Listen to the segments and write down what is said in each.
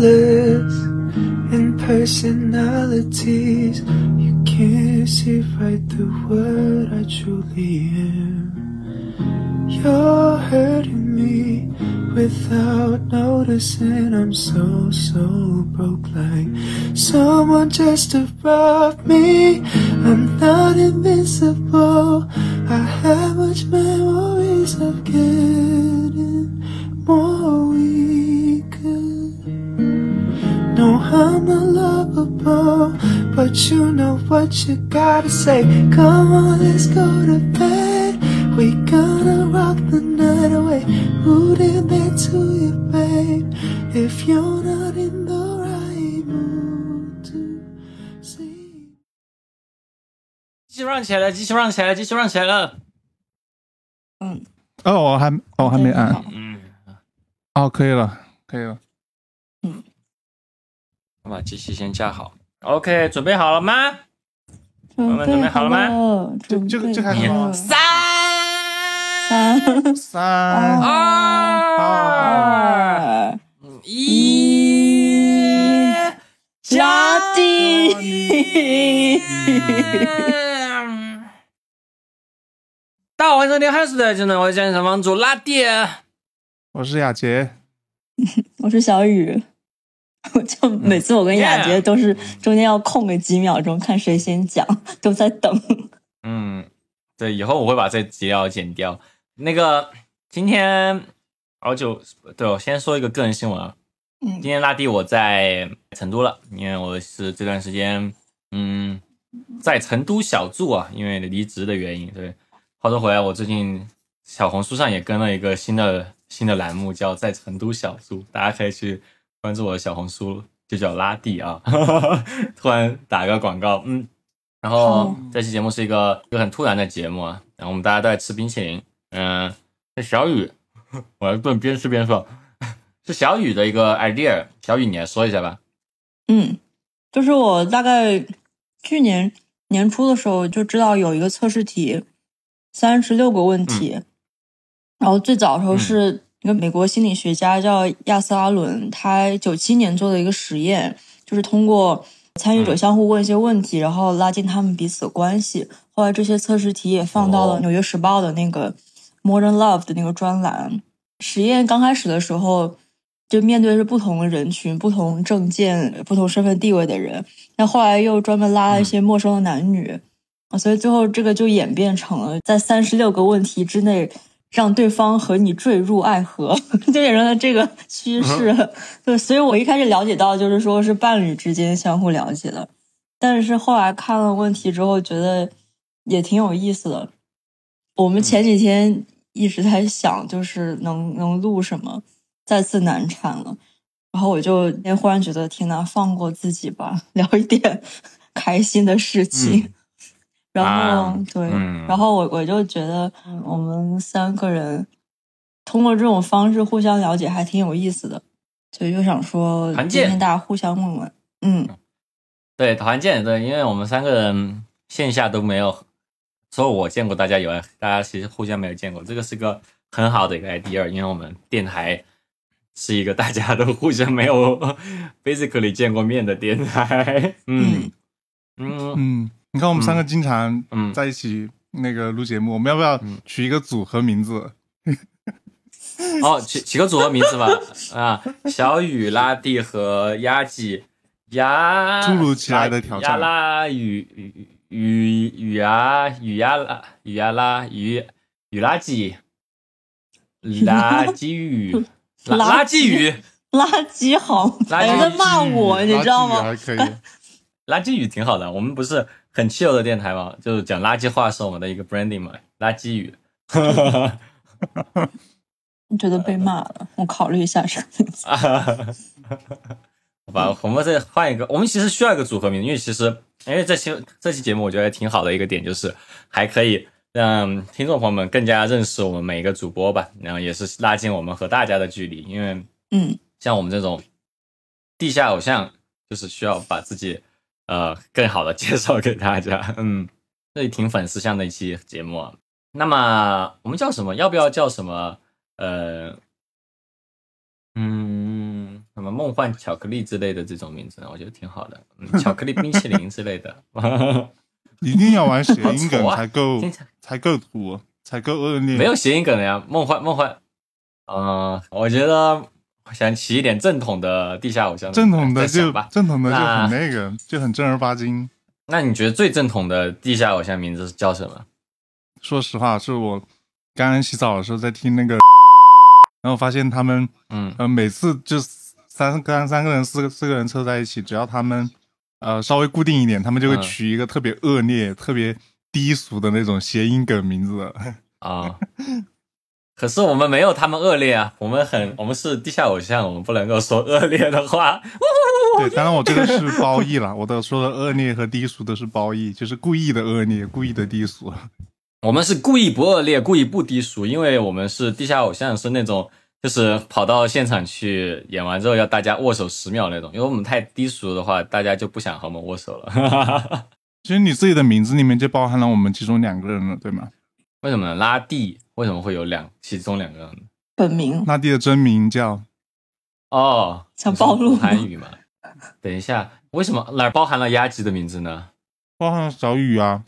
colors and personalities. You can't see right through what I truly am. You're hurting me without noticing. I'm so, so broke like someone just above me. I'm not invincible. I have much memories of getting I'm not lovable, but you know what you gotta say. Come on, let's go to bed. We gonna rock the night away. Rooting back to you, babe. If you're not in the right mood to see. 继续 run 起来了，继续 run 起来了，继续 run 起来了。哦，我还哦我还没按，嗯，哦，可以了，可以了。 我把机器先架好。OK，准备好了吗？朋友们准备好了吗吗？就就就开始了吗三三三二二一，加地。大家好，欢迎收听《汉斯的技能我健身房主拉蒂。我是雅洁，我是小雨。我就每次我跟雅洁都是中间要空个几秒钟，看谁先讲，都在等。嗯，对，以后我会把这几要剪掉。那个今天好久，对我先说一个个人新闻啊。嗯今天拉蒂我在成都了，因为我是这段时间嗯在成都小住啊，因为离职的原因。对，话说回来，我最近小红书上也跟了一个新的新的栏目，叫在成都小住，大家可以去关注我的小红书，就叫拉蒂啊。突然打个广告，嗯。然后这期节目是一个一个很突然的节目啊，然后我们大家都在吃冰淇淋，嗯、是小雨，我还不能边吃边说，是小雨的一个 idea，小雨你来说一下吧。嗯，就是我大概去年年初的时候就知道有一个测试题，三十六个问题，然后最早的时候是一个美国心理学家叫亚瑟阿伦，他九七年做的一个实验，就是通过参与者相互问一些问题，然后拉近他们彼此的关系。后来这些测试题也放到了哦《纽约时报》的那个 Modern Love 的那个专栏。实验刚开始的时候，就面对的是不同的人群、不同证件、不同身份地位的人。那后来又专门拉了一些陌生的男女，啊，所以最后这个就演变成了在三十六个问题之内，让对方和你坠入爱河，就变成了这个趋势。对，所以我一开始了解到，就是说是伴侣之间相互了解的，但是后来看了问题之后，觉得也挺有意思的。我们前几天一直在想，就是能能录什么，再次难产了。然后我就哎忽然觉得，天呐，放过自己吧，聊一点开心的事情。然后、啊对，嗯。然后我我就觉得嗯我们三个人通过这种方式互相了解，还挺有意思的。所以就想说，团建今天大家互相问问，嗯，对，团建对，因为我们三个人线下都没有，除了我见过大家以外，大家其实互相没有见过，这个是个很好的一个 idea，因为我们电台是一个大家都互相没有 basically 见过面的电台，嗯。嗯。嗯，你看我们三个经常嗯。在一起那个录节目，我们要不要取一个组合名字？哦，取取个组合名字吧，啊，小雨、拉蒂和鸭记，鸭突如其来的挑战。鸭拉雨雨雨雨呀雨呀拉雨呀拉雨雨垃圾，垃圾雨垃垃圾雨垃圾好，垃圾哎在骂我，你知道吗？还可以，垃圾雨挺好的，我们不是很 chill 的电台嘛？就是讲垃圾话是我们的一个 branding 嘛，垃圾语。觉得被骂了，我考虑一下 好吧，我们再换一个，我们其实需要一个组合名，因为其实因为这期这期节目我觉得挺好的一个点就是还可以让听众朋友们更加认识我们每一个主播吧，然后也是拉近我们和大家的距离，因为嗯，像我们这种地下偶像，就是需要把自己呃更好的介绍给大家，嗯，这也挺粉丝向的一期节目啊。那么我们叫什么？要不要叫什么？呃，嗯，什么梦幻巧克力之类的这种名字呢，我觉得挺好的，嗯、巧克力冰淇淋之类的。一定要玩谐音梗才够才够土，才够恶劣。没有谐音梗的呀，梦幻梦幻。嗯、我觉得想起一点正统的地下偶像，正统的就吧。正统的就很那个，就很正儿八经。那你觉得最正统的地下偶像名字叫什么？说实话，是我刚刚洗澡的时候在听那个，然后发现他们嗯，呃每次就三刚三个人四个四个人凑在一起，只要他们呃稍微固定一点，他们就会嗯取一个特别恶劣、特别低俗的那种谐音梗名字。啊。可是我们没有他们恶劣啊，我们很，我们是地下偶像，我们不能够说恶劣的话。对，当然我这个是褒义了，我的说的恶劣和低俗都是褒义，就是故意的恶劣，故意的低俗。我们是故意不恶劣，故意不低俗，因为我们是地下偶像，是那种就是跑到现场去演完之后要大家握手十秒那种。因为我们太低俗的话，大家就不想和我们握手了。其实你自己的名字里面就包含了我们其中两个人了，对吗？为什么呢？拉蒂为什么会有两其中两个？本名拉蒂的真名叫哦，想暴露韩语嘛？等一下，为什么哪儿包含了鸭吉的名字呢？包含了小雨啊，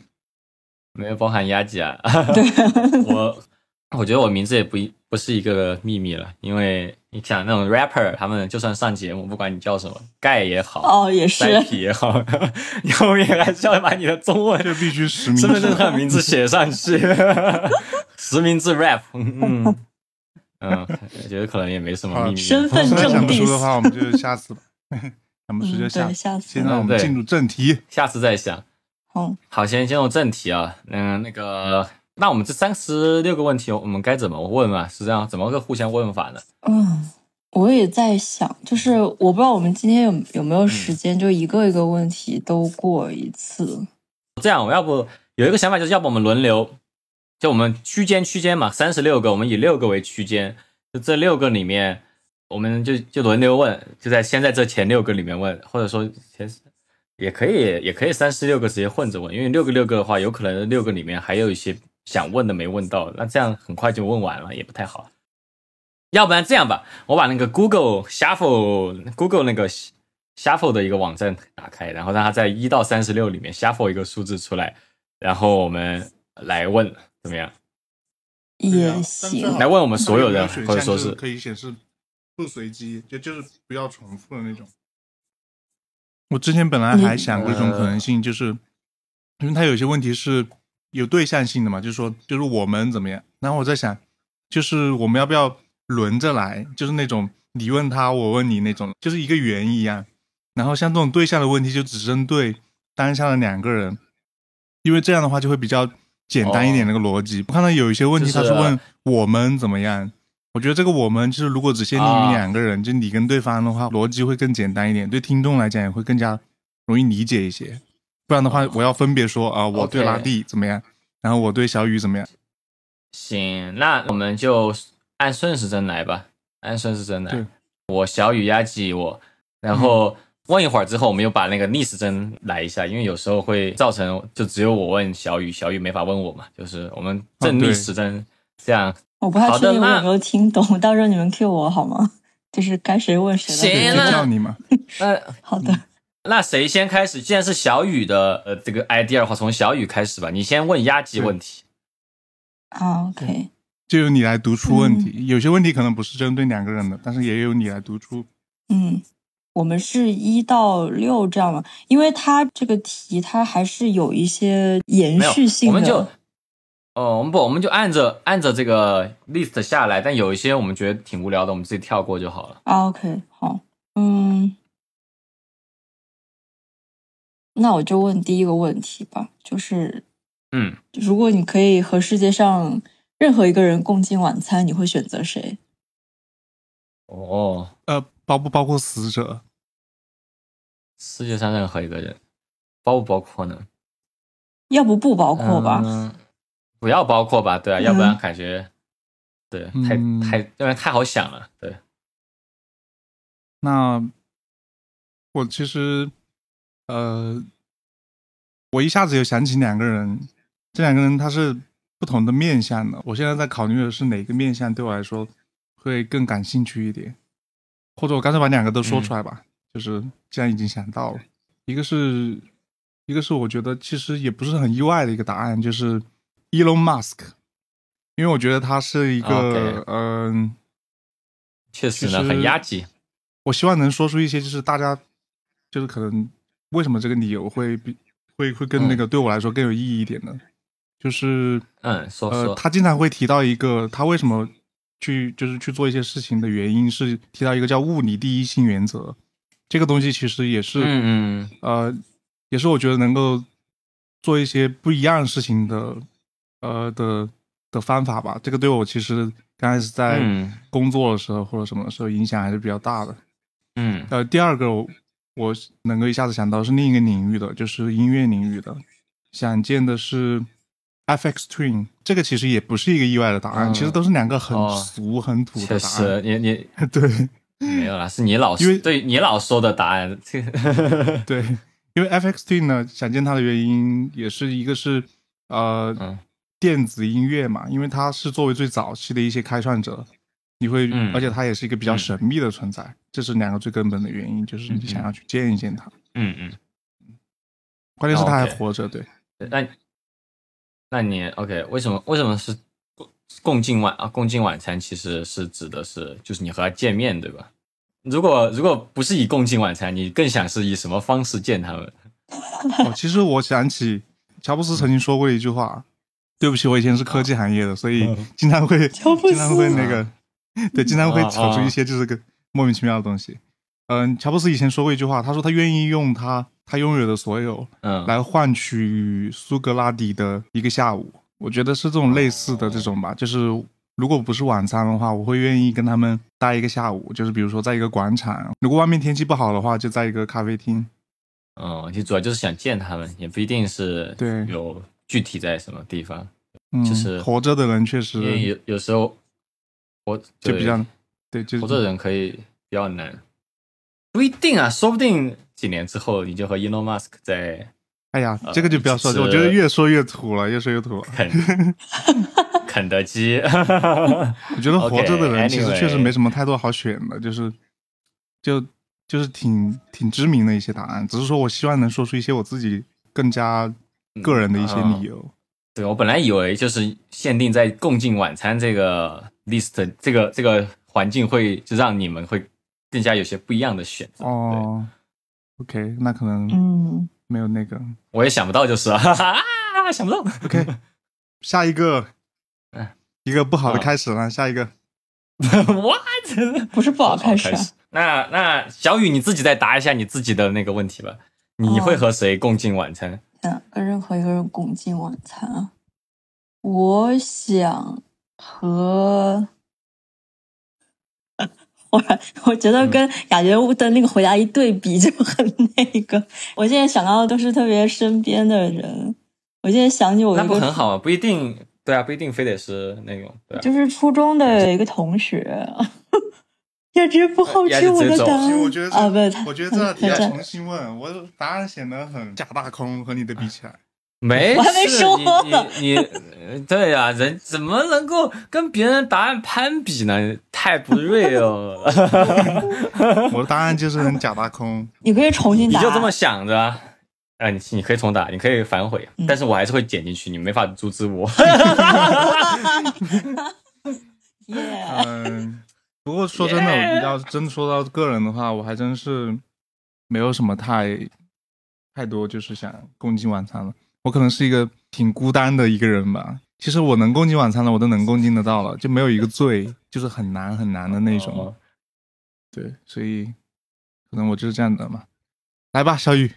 没有包含鸭吉啊。对，我我觉得我名字也不一不是一个秘密了，因为你讲那种 rapper，他们就算上节目，不管你叫什么，盖也好，哦，也是塞皮也好，你后面还是要把你的中文就必须实名身份证。上的名字写上去，实名制 rap，嗯嗯嗯，我觉得可能也没什么秘密。身份证不出的话，我们就下次吧。想不出就嗯，下。下次现在我们进入正题。下次再想。好，好，先进入正题啊。嗯，那个，那我们这三十六个问题，我们该怎么问啊？是这样，怎么个互相问法呢？嗯，我也在想，就是我不知道我们今天有有没有时间，就一个一个问题都过一次。这样，我要不有一个想法，就是要不我们轮流，就我们区间区间嘛，三十六个，我们以六个为区间，就这六个里面，我们就就轮流问，就在先在这前六个里面问，或者说前也可以也可以三十六个直接混着问，因为六个六个的话，有可能六个里面还有一些想问的没问到，那这样很快就问完了，也不太好。要不然这样吧，我把那个 Google Shuffle Google 那个 Shuffle 的一个网站打开，然后让它在一到三十六里面 Shuffle 一个数字出来，然后我们来问怎么样？也行，来问我们所有人，或者说是可以显示不随机，就就是不要重复的那种。我之前本来还想过一种可能性，就是因为它有些问题是有对象性的嘛，就是说就是我们怎么样。然后我在想，就是我们要不要轮着来，就是那种你问他，我问你那种，就是一个圆一样。然后像这种对象的问题，就只针对当下的两个人，因为这样的话就会比较简单一点那个逻辑。我看到有一些问题，他是问我们怎么样。我觉得这个我们就是如果只限定啊于两个人，就你跟对方的话，逻辑会更简单一点，对听众来讲也会更加容易理解一些。不然的话，我要分别说啊、我对拉蒂怎么样，然后我对小雨怎么样。行，那我们就按顺时针来吧，按顺时针来。我小雨压挤我，然后问一会儿之后，我们又把那个逆时针来一下，因为有时候会造成就只有我问小雨，小雨没法问我嘛，就是我们正逆时针这样。我不太确定我有没有听懂，到时候你们 Q 我好吗？就是该谁问谁就叫你嘛。嗯好的，那谁先开始？既然是小雨的呃这个 idea 的话，从小雨开始吧，你先问压级问题。啊，OK，就由你来读出问题。有些问题可能不是针对两个人的，但是也由你来读出。嗯，我们是一到六这样嘛，因为它这个题它还是有一些延续，性的。我们就哦，我们不，我们就按着按着这个 list 下来，但有一些我们觉得挺无聊的，我们自己跳过就好了。啊，OK，好，嗯，那我就问第一个问题吧，就是嗯，如果你可以和世界上任何一个人共进晚餐，你会选择谁？哦，呃，包不包括死者？世界上任何一个人，包不包括呢？要不不包括吧？嗯，不要包括吧，对啊，要不然嗯感觉对太嗯太要不然太好想了，对。那我其实，呃，我一下子有想起两个人，这两个人他是不同的面相的。我现在在考虑的是哪个面相对我来说会更感兴趣一点。或者我干脆把两个都说出来吧，就是既然已经想到了，一个是，一个是我觉得其实也不是很意外的一个答案，就是 Elon Musk，因为我觉得他是一个嗯、确实呢，很压级。我希望能说出一些就是大家就是可能为什么这个理由会比会会更那个对我来说更有意义一点呢，就是嗯，说呃，说，他经常会提到一个他为什么去就是去做一些事情的原因是提到一个叫物理第一性原则，这个东西其实也是、嗯嗯。呃也是我觉得能够做一些不一样的事情的呃的的方法吧。这个对我其实刚开始在嗯。工作的时候或者什么的时候影响还是比较大的。嗯。呃，第二个我我能够一下子想到是另一个领域的，就是音乐领域的，想见的是 FX Twin，这个其实也不是一个意外的答案，嗯其实都是两个很哦俗、很土的答案。实，你你 对没有啦，是你老因为对你老说的答案。这 个对，因为 FX Twin 呢，想见他的原因也是一个是呃、嗯电子音乐嘛，因为他是作为最早期的一些开创者，你会，嗯而且它也是一个比较嗯神秘的存在，这是两个最根本的原因，就是你想要去见一见它。嗯嗯，关键是他还活着，对。那那你 OK？为什么为什么是共共进晚啊？共进晚餐其实是指的是就是你和他见面，对吧？如果如果不是以共进晚餐，你更想是以什么方式见他们？哦，其实我想起乔布斯曾经说过一句话，对不起，我以前是科技行业的，所以经常会乔布斯经常会那个，对，经常会啊炒出啊一些就是个莫名其妙的东西。嗯，乔布斯以前说过一句话，他说他愿意用他他拥有的所有嗯，来换取苏格拉底的一个下午。我觉得是这种类似的这种吧，就是如果不是晚餐的话，我会愿意跟他们待一个下午，就是比如说在一个广场，如果外面天气不好的话，就在一个咖啡厅。嗯，其实主要就是想见他们，也不一定是对有具体在什么地方，嗯，就是活着的人确实因为有有时候我就比较对对，就是活着的人可以比较难，不一定啊，说不定几年之后你就和 Elon Musk 在哎呀，呃这个就不要说，是我觉得越说越土了，越说越土了。肯 肯德基，我觉得活着的人其实确实没什么太多好选的，就是就就是挺挺知名的一些答案，只是说我希望能说出一些我自己更加个人的一些理由。对我本来以为就是限定在共进晚餐这个 list 这个这个环境会就让你们会更加有些不一样的选择。哦，OK，那可能嗯，没有那个。我也想不到，就是啊，哈哈啊想不到。OK，下一个嗯，一个不好的啊开始了，下一个 What？不是不好开始啊，那那小雨你自己再答一下你自己的那个问题吧。你会和谁共进晚餐？想跟任何一个人共进晚餐啊。我想和，我我觉得跟雅洁的那个回答一对比就很那个。我现在想到的都是特别身边的人。我现在想起我那，不很好啊？不一定，对啊，不一定非得是那种，对啊。就是初中的一个同学，雅洁不好雅奇我的答案我觉得啊，不是，我觉得这道题要重新问，我答案显得很假大空，和你的比起来。没事，我还没说你你你，呃对呀、人怎么能够跟别人答案攀比呢？太不 real 了，我的答案就是很假大空。你可以重新答，你就这么想着啊？啊，你你可以重打，你可以反悔，嗯但是我还是会剪进去，你没法阻止我。耶，嗯，不过说真的 Yeah 要是真说到个人的话，我还真是没有什么太太多就是想共进晚餐了。我可能是一个挺孤单的一个人吧。其实我能共进晚餐的，我都能共进得到了，就没有一个最就是很难很难的那种。哦对，所以可能我就是这样的嘛。来吧，小雨，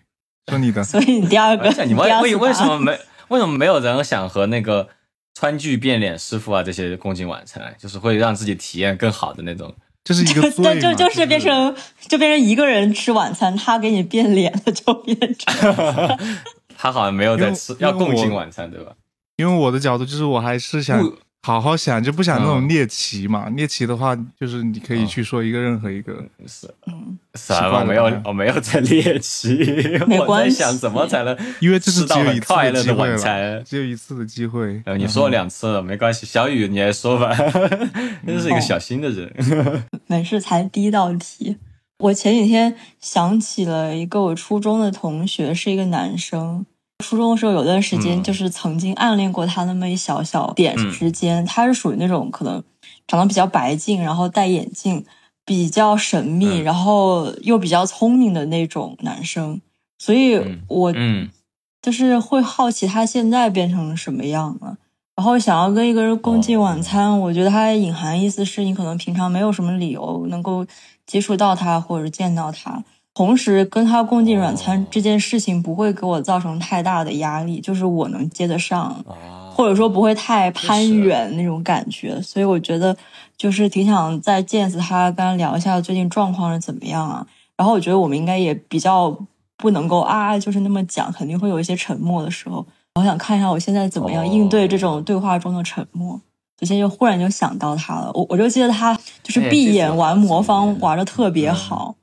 说你的。所以你第二个，你为为什么没为什么没有人想和那个川剧变脸师傅啊这些共进晚餐？就是会让自己体验更好的那种。这是一个对，就就是变成就变成一个人吃晚餐，他给你变脸了，就变成 他好像没有在吃，要共进晚餐，对吧？因为我的角度就是我还是想好好想，就不想那种嗯猎奇嘛。猎奇的话，就是你可以去说一个任何一个。是嗯，什么？我没有，我没有在猎奇，我在没关系想怎么才能因为这是到很只有一次快乐的晚餐。只有一次的机会。呃，你说了两次了，没关系。小雨，你来说吧，真是一个小心的人。没事，才第一道题。我前几天想起了一个我初中的同学，是一个男生。初中的时候有段时间，嗯就是曾经暗恋过他那么一小小点嗯之间。他是属于那种可能长得比较白净，然后戴眼镜，比较神秘，嗯然后又比较聪明的那种男生。所以嗯我嗯就是会好奇他现在变成什么样了。然后想要跟一个人共进晚餐，我觉得他隐含意思是你可能平常没有什么理由能够接触到他或者见到他，同时跟他共进晚餐这件事情不会给我造成太大的压力，就是我能接得上，哦，或者说不会太攀远那种感觉。所以我觉得就是挺想再见次他，跟他聊一下最近状况是怎么样啊。然后我觉得我们应该也比较不能够啊，就是那么讲，肯定会有一些沉默的时候。我想看一下我现在怎么样哦应对这种对话中的沉默。首先就忽然就想到他了，我我就记得他就是哎闭眼玩魔方玩的特别嗯好，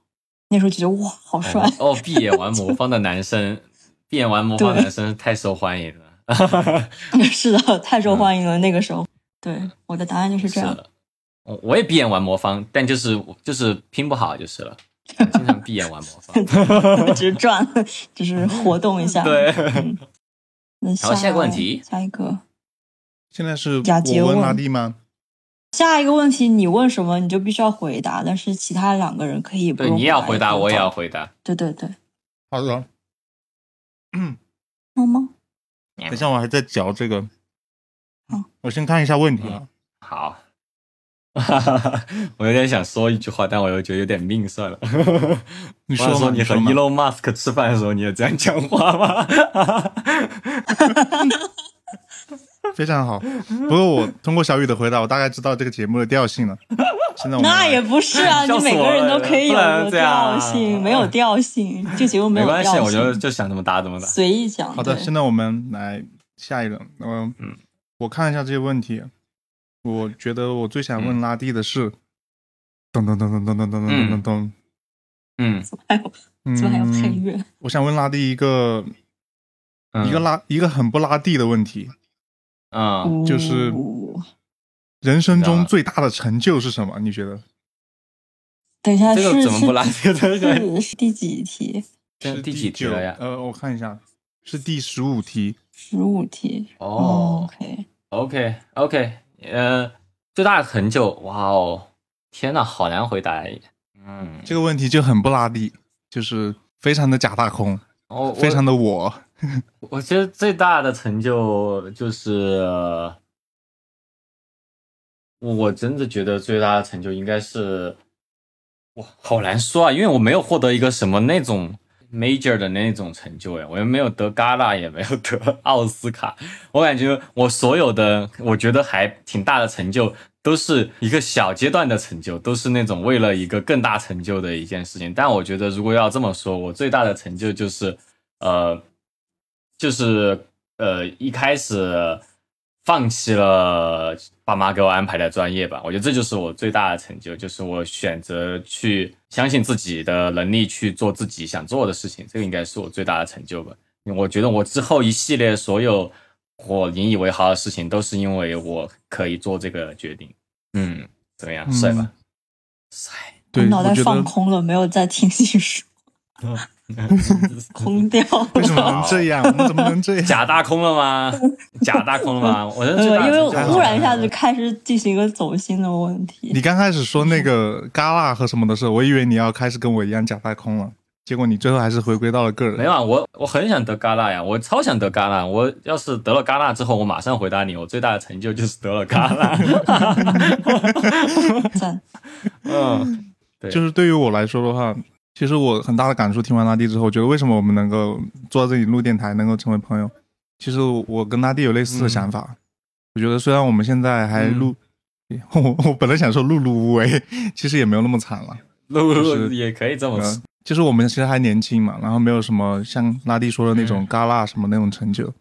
那时候觉得哇好帅。哦，哦闭眼玩魔方的男生，闭眼玩魔方的男生太受欢迎了。是的，太受欢迎了。那个时候，对我的答案就是这样。的，我我也闭眼玩魔方，但就是就是拼不好就是了，经常闭眼玩魔方。只是转，只是活动一下。对 嗯。那好下一个问题下一个，现在是雅洁我问问拉蒂吗？下一个问题，你问什么你就必须要回答，但是其他两个人可以不对，你也要回答，我也要回回答。对对对，好的。嗯，好吗？等一下，我还在嚼这个。好，我先看一下问题啊。好，我有点想说一句话，但我又觉得有点命，算了。你说说，你和嘛 Elon Musk 吃饭的时候，你也这样讲话吗？非常好。不过我通过小雨的回答，我大概知道这个节目的调性了。现在我们那也不是啊，你每个人都可以有调性，没有调性，这节目有没关系，调我就性，就想怎么答怎么答。随意讲。好的，现在我们来下一轮。嗯嗯，我看一下这些问题，我觉得我最想嗯问拉蒂的是，噔噔噔噔噔噔噔噔噔噔，嗯怎么还有嗯，怎么还有配乐？我想问拉蒂一个嗯一个拉一个很不拉蒂的问题：嗯，就是哦人生中最大的成就是什么？你觉得？等一下，这个是怎么不拉这个是第几题？是第几题了呀？呃，我看一下，是第十五题。十五题。哦 OK，，OK OK，呃，最大的成就，哇哦，天呐，好难回答。嗯，这个问题就很不拉地，就是非常的假大空，我我非常的我。我觉得最大的成就就是，我真的觉得最大的成就应该是，哇，好难说啊，因为我没有获得一个什么那种 major 的那种成就呀，我又没有得戛纳，也没有得奥斯卡，我感觉我所有的我觉得还挺大的成就，都是一个小阶段的成就，都是那种为了一个更大成就的一件事情。但我觉得如果要这么说，我最大的成就就是，呃。就是呃一开始放弃了爸妈给我安排的专业吧，我觉得这就是我最大的成就，就是我选择去相信自己的能力去做自己想做的事情，这个应该是我最大的成就吧。我觉得我之后一系列所有我引以为豪的事情，都是因为我可以做这个决定。嗯，怎么样，帅吧？帅。对，脑袋放空了，没有再听你说，空掉了。为什么能这样？我们怎么能这样？假大空了吗？假大空了吗？我觉得因为忽然一下子开始进行一个走心的问题你。刚开始说那个戛纳和什么的时候，我以为你要开始跟我一样假大空了，结果你最后还是回归到了个人。没有啊，我我很想得戛纳呀，我超想得戛纳。我要是得了戛纳之后，我马上回答你，我最大的成就就是得了戛纳。赞，嗯，对，就是对于我来说的话，其实我很大的感触，听完拉蒂之后，我觉得为什么我们能够坐在这里录电台，能够成为朋友？其实我跟拉蒂有类似的想法。我觉得虽然我们现在还录，我我本来想说碌碌无为，其实也没有那么惨了。录就是也可以这么说嗯，就是我们其实还年轻嘛，然后没有什么像拉蒂说的那种嗯戛纳什么那种成就。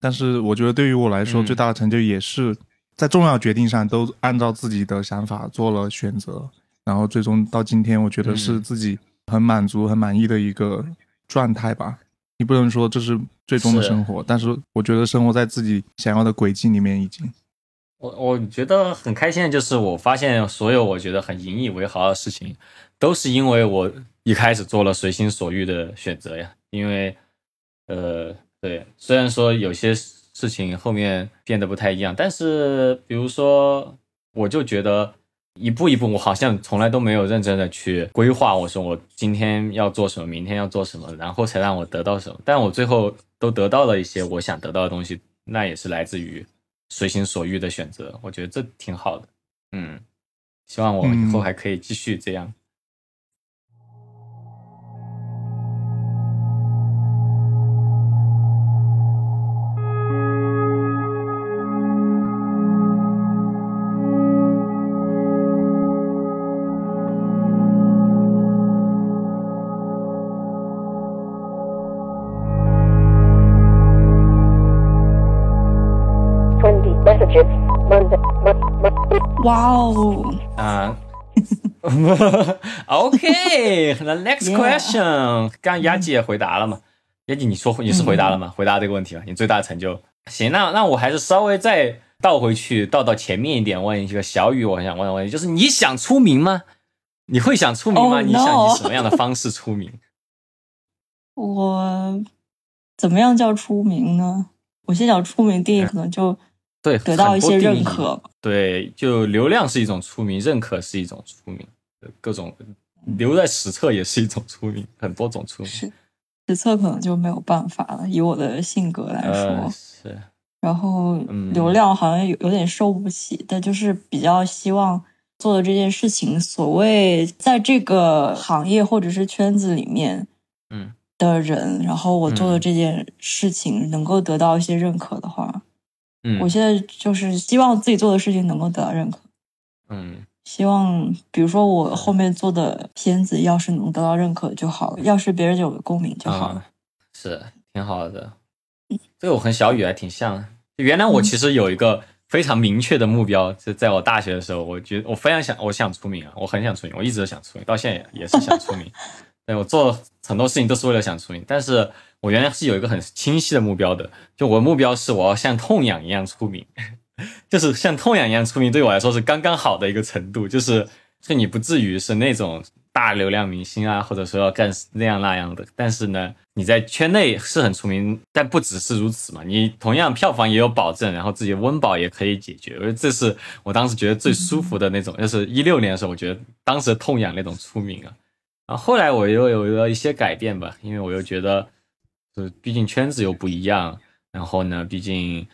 但是我觉得对于我来说，嗯最大的成就也是在重要决定上都按照自己的想法做了选择，然后最终到今天，我觉得是嗯自己很满足、很满意的一个状态吧。你不能说这是最终的生活，但是我觉得生活在自己想要的轨迹里面已经。我我觉得很开心的就是，我发现所有我觉得很引以为豪的事情，都是因为我一开始做了随心所欲的选择呀。因为，呃，对，虽然说有些事情后面变得不太一样，但是比如说，我就觉得一步一步，我好像从来都没有认真的去规划。我说我今天要做什么，明天要做什么，然后才让我得到什么。但我最后都得到了一些我想得到的东西，那也是来自于随心所欲的选择。我觉得这挺好的。嗯，希望我以后还可以继续这样。哇哦，啊、，OK，the next question，刚刚丫姐也回答了嘛？雅姐，你说你是回答了吗？回答这个问题了，你最大的成就。行，那那我还是稍微再倒回去，倒到前面一点，问一个小雨，我很想问的问题，就是你想出名吗？你会想出名吗 Oh, 你想以什么样的方式出名？我怎么样叫出名呢？我先想出名定义，可能就对，得到一些认可。对，就流量是一种出名，认可是一种出名，各种留在史册也是一种出名，很多种出名。是实测可能就没有办法了，以我的性格来说。呃，是，然后嗯流量好像有有点受不起，但就是比较希望做的这件事情，所谓在这个行业或者是圈子里面嗯的人，然后我做的嗯这件事情能够得到一些认可的话，嗯，我现在就是希望自己做的事情能够得到认可。嗯希望比如说我后面做的片子，要是能得到认可就好了，要是别人有共鸣就好了。啊，是挺好的。这个我和小雨还挺像。原来我其实有一个非常明确的目标，就在我大学的时候，我觉得我非常想，我想出名啊，我很想出名，我一直都想出名，到现在也也是想出名。我做很多事情都是为了想出名，但是我原来是有一个很清晰的目标的，就我的目标是我要像痛痒一样出名，就是像痛痒一样出名，对我来说是刚刚好的一个程度，就是就你不至于是那种大流量明星啊，或者说要干那样那样的，但是呢，你在圈内是很出名，但不只是如此嘛，你同样票房也有保证，然后自己温饱也可以解决，我觉得这是我当时觉得最舒服的那种，就是一六年的时候，我觉得当时痛痒那种出名啊，然后后来我又有了一些改变吧，因为我又觉得，就是毕竟圈子又不一样，然后呢，毕竟。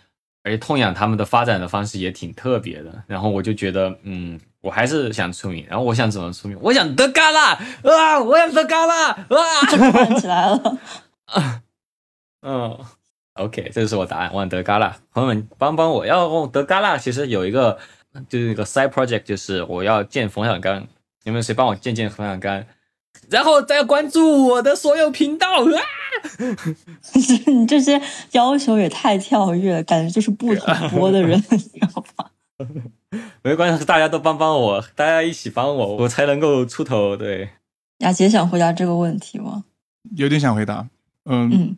而且痛痒他们的发展的方式也挺特别的，然后我就觉得，嗯，我还是想出名。然后我想怎么出名？我想得嘎啦啊！我想得嘎啦啊！站起来了，嗯，OK，这就是我答案，我想得嘎啦。朋友们帮帮我，要我得嘎啦，其实有一个就是一个 side project，就是我要见冯小刚，有没有谁帮我见见冯小刚？然后再关注我的所有频道啊！你这些要求也太跳跃了，感觉就是不同播的人，你知道吗？没关系，大家都帮帮我，大家一起帮我，我才能够出头。对，雅洁想回答这个问题吗？有点想回答，嗯，嗯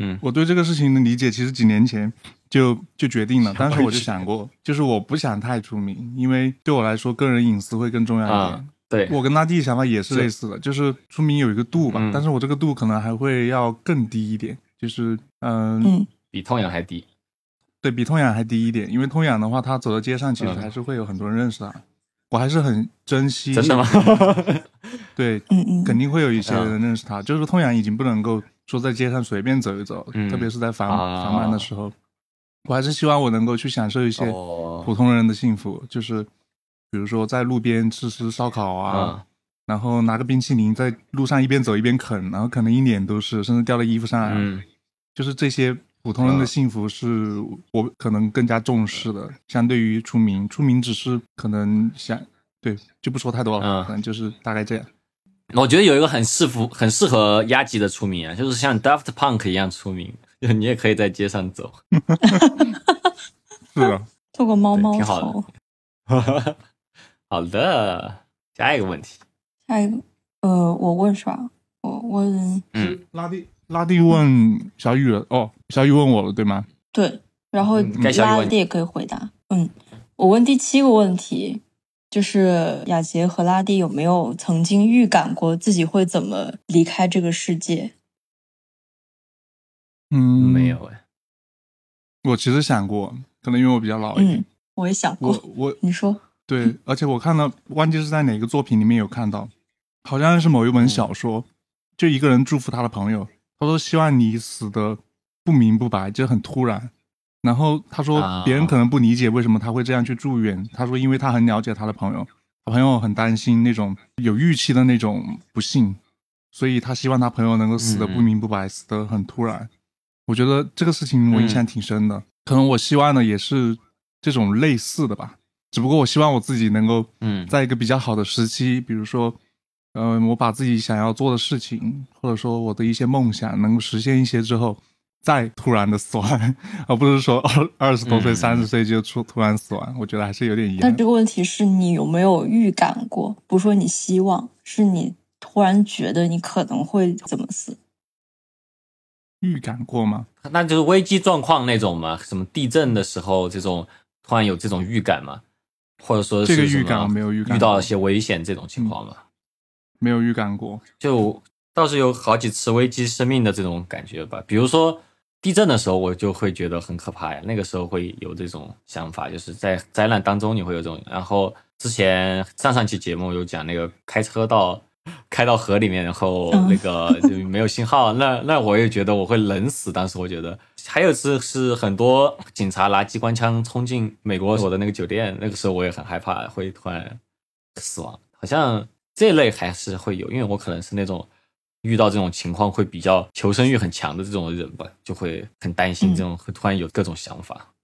嗯我对这个事情的理解其实几年前就就决定了，当时我就想过，就是我不想太出名，因为对我来说个人隐私会更重要一点。啊，对，我跟他弟想法也是是类似的，就是出名有一个度吧，嗯但是我这个度可能还会要更低一点，就是嗯，嗯比痛痒还低。对比痛痒还低一点，因为痛痒的话，他走到街上其实嗯还是会有很多人认识他，我还是很珍惜。真的吗？？对，肯定会有一些人认识他，就是痛痒已经不能够说在街上随便走一走，嗯特别是在繁啊繁忙的时候，我还是希望我能够去享受一些哦普通人的幸福，就是比如说在路边吃吃烧烤啊，嗯然后拿个冰淇淋在路上一边走一边啃，然后啃的一脸都是，甚至掉到衣服上啊，嗯就是这些普通人的嗯幸福是我可能更加重视的，相对于出名，出名只是可能想对就不说太多了，嗯可能就是大概这样。我觉得有一个很适服很适合压级的出名啊，就是像 Daft Punk 一样出名，就你也可以在街上走。是啊，透过猫猫对挺好的头。好的，下一个问题，下一个，呃，我问是吧？我问嗯，拉蒂拉蒂问小雨了，哦，小雨问我了，对吗？对，然后拉蒂也可以回答。嗯，我问第七个问题，就是雅洁和拉蒂有没有曾经预感过自己会怎么离开这个世界？嗯，没有。哎，我其实想过，可能因为我比较老一点，嗯，我也想我过。我你说，对，而且我看到忘记是在哪个作品里面有看到，好像是某一本小说，就一个人祝福他的朋友，他说希望你死的不明不白，就很突然。然后他说啊别人可能不理解为什么他会这样去祝愿，他说因为他很了解他的朋友，他朋友很担心那种有预期的那种不幸，所以他希望他朋友能够死的不明不白，死的很突然。我觉得这个事情我印象挺深的，可能我希望的也是这种类似的吧。只不过我希望我自己能够嗯在一个比较好的时期，比如说，嗯、我把自己想要做的事情，或者说我的一些梦想能够实现一些之后，再突然的死亡，而不是说二二十多岁、嗯三十岁就突突然死亡，我觉得还是有点遗憾但这。个问题是你有没有预感过？不是说你希望，是你突然觉得你可能会怎么死？预感过吗？那就是危机状况那种嘛，什么地震的时候这种突然有这种预感嘛，或者说是这个预感没有预感遇到一些危险这种情况吗，没有预感过。就倒是有好几次危及生命的这种感觉吧。比如说地震的时候，我就会觉得很可怕呀，那个时候会有这种想法，就是在灾难当中你会有这种。然后之前上上期节目有讲那个开车到。开到河里面，然后嗯那个就没有信号，那那我也觉得我会冷死。当时我觉得，还有一次是很多警察拿机关枪冲进美国我的那个酒店，那个时候我也很害怕会突然死亡。好像这类还是会有，因为我可能是那种遇到这种情况会比较求生欲很强的这种人吧，就会很担心嗯这种会突然有各种想法。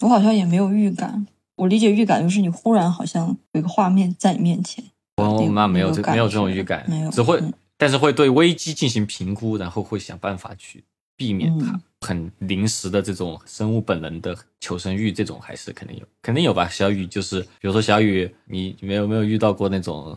我好像也没有预感。我理解预感就是你忽然好像有一个画面在你面前。哦你，那没有这没有这种预感没有，只会嗯但是会对危机进行评估，然后会想办法去避免它。嗯很临时的这种生物本能的求生欲，这种还是肯定有，肯定有吧。小雨就是，比如说小雨，你没有没有遇到过那种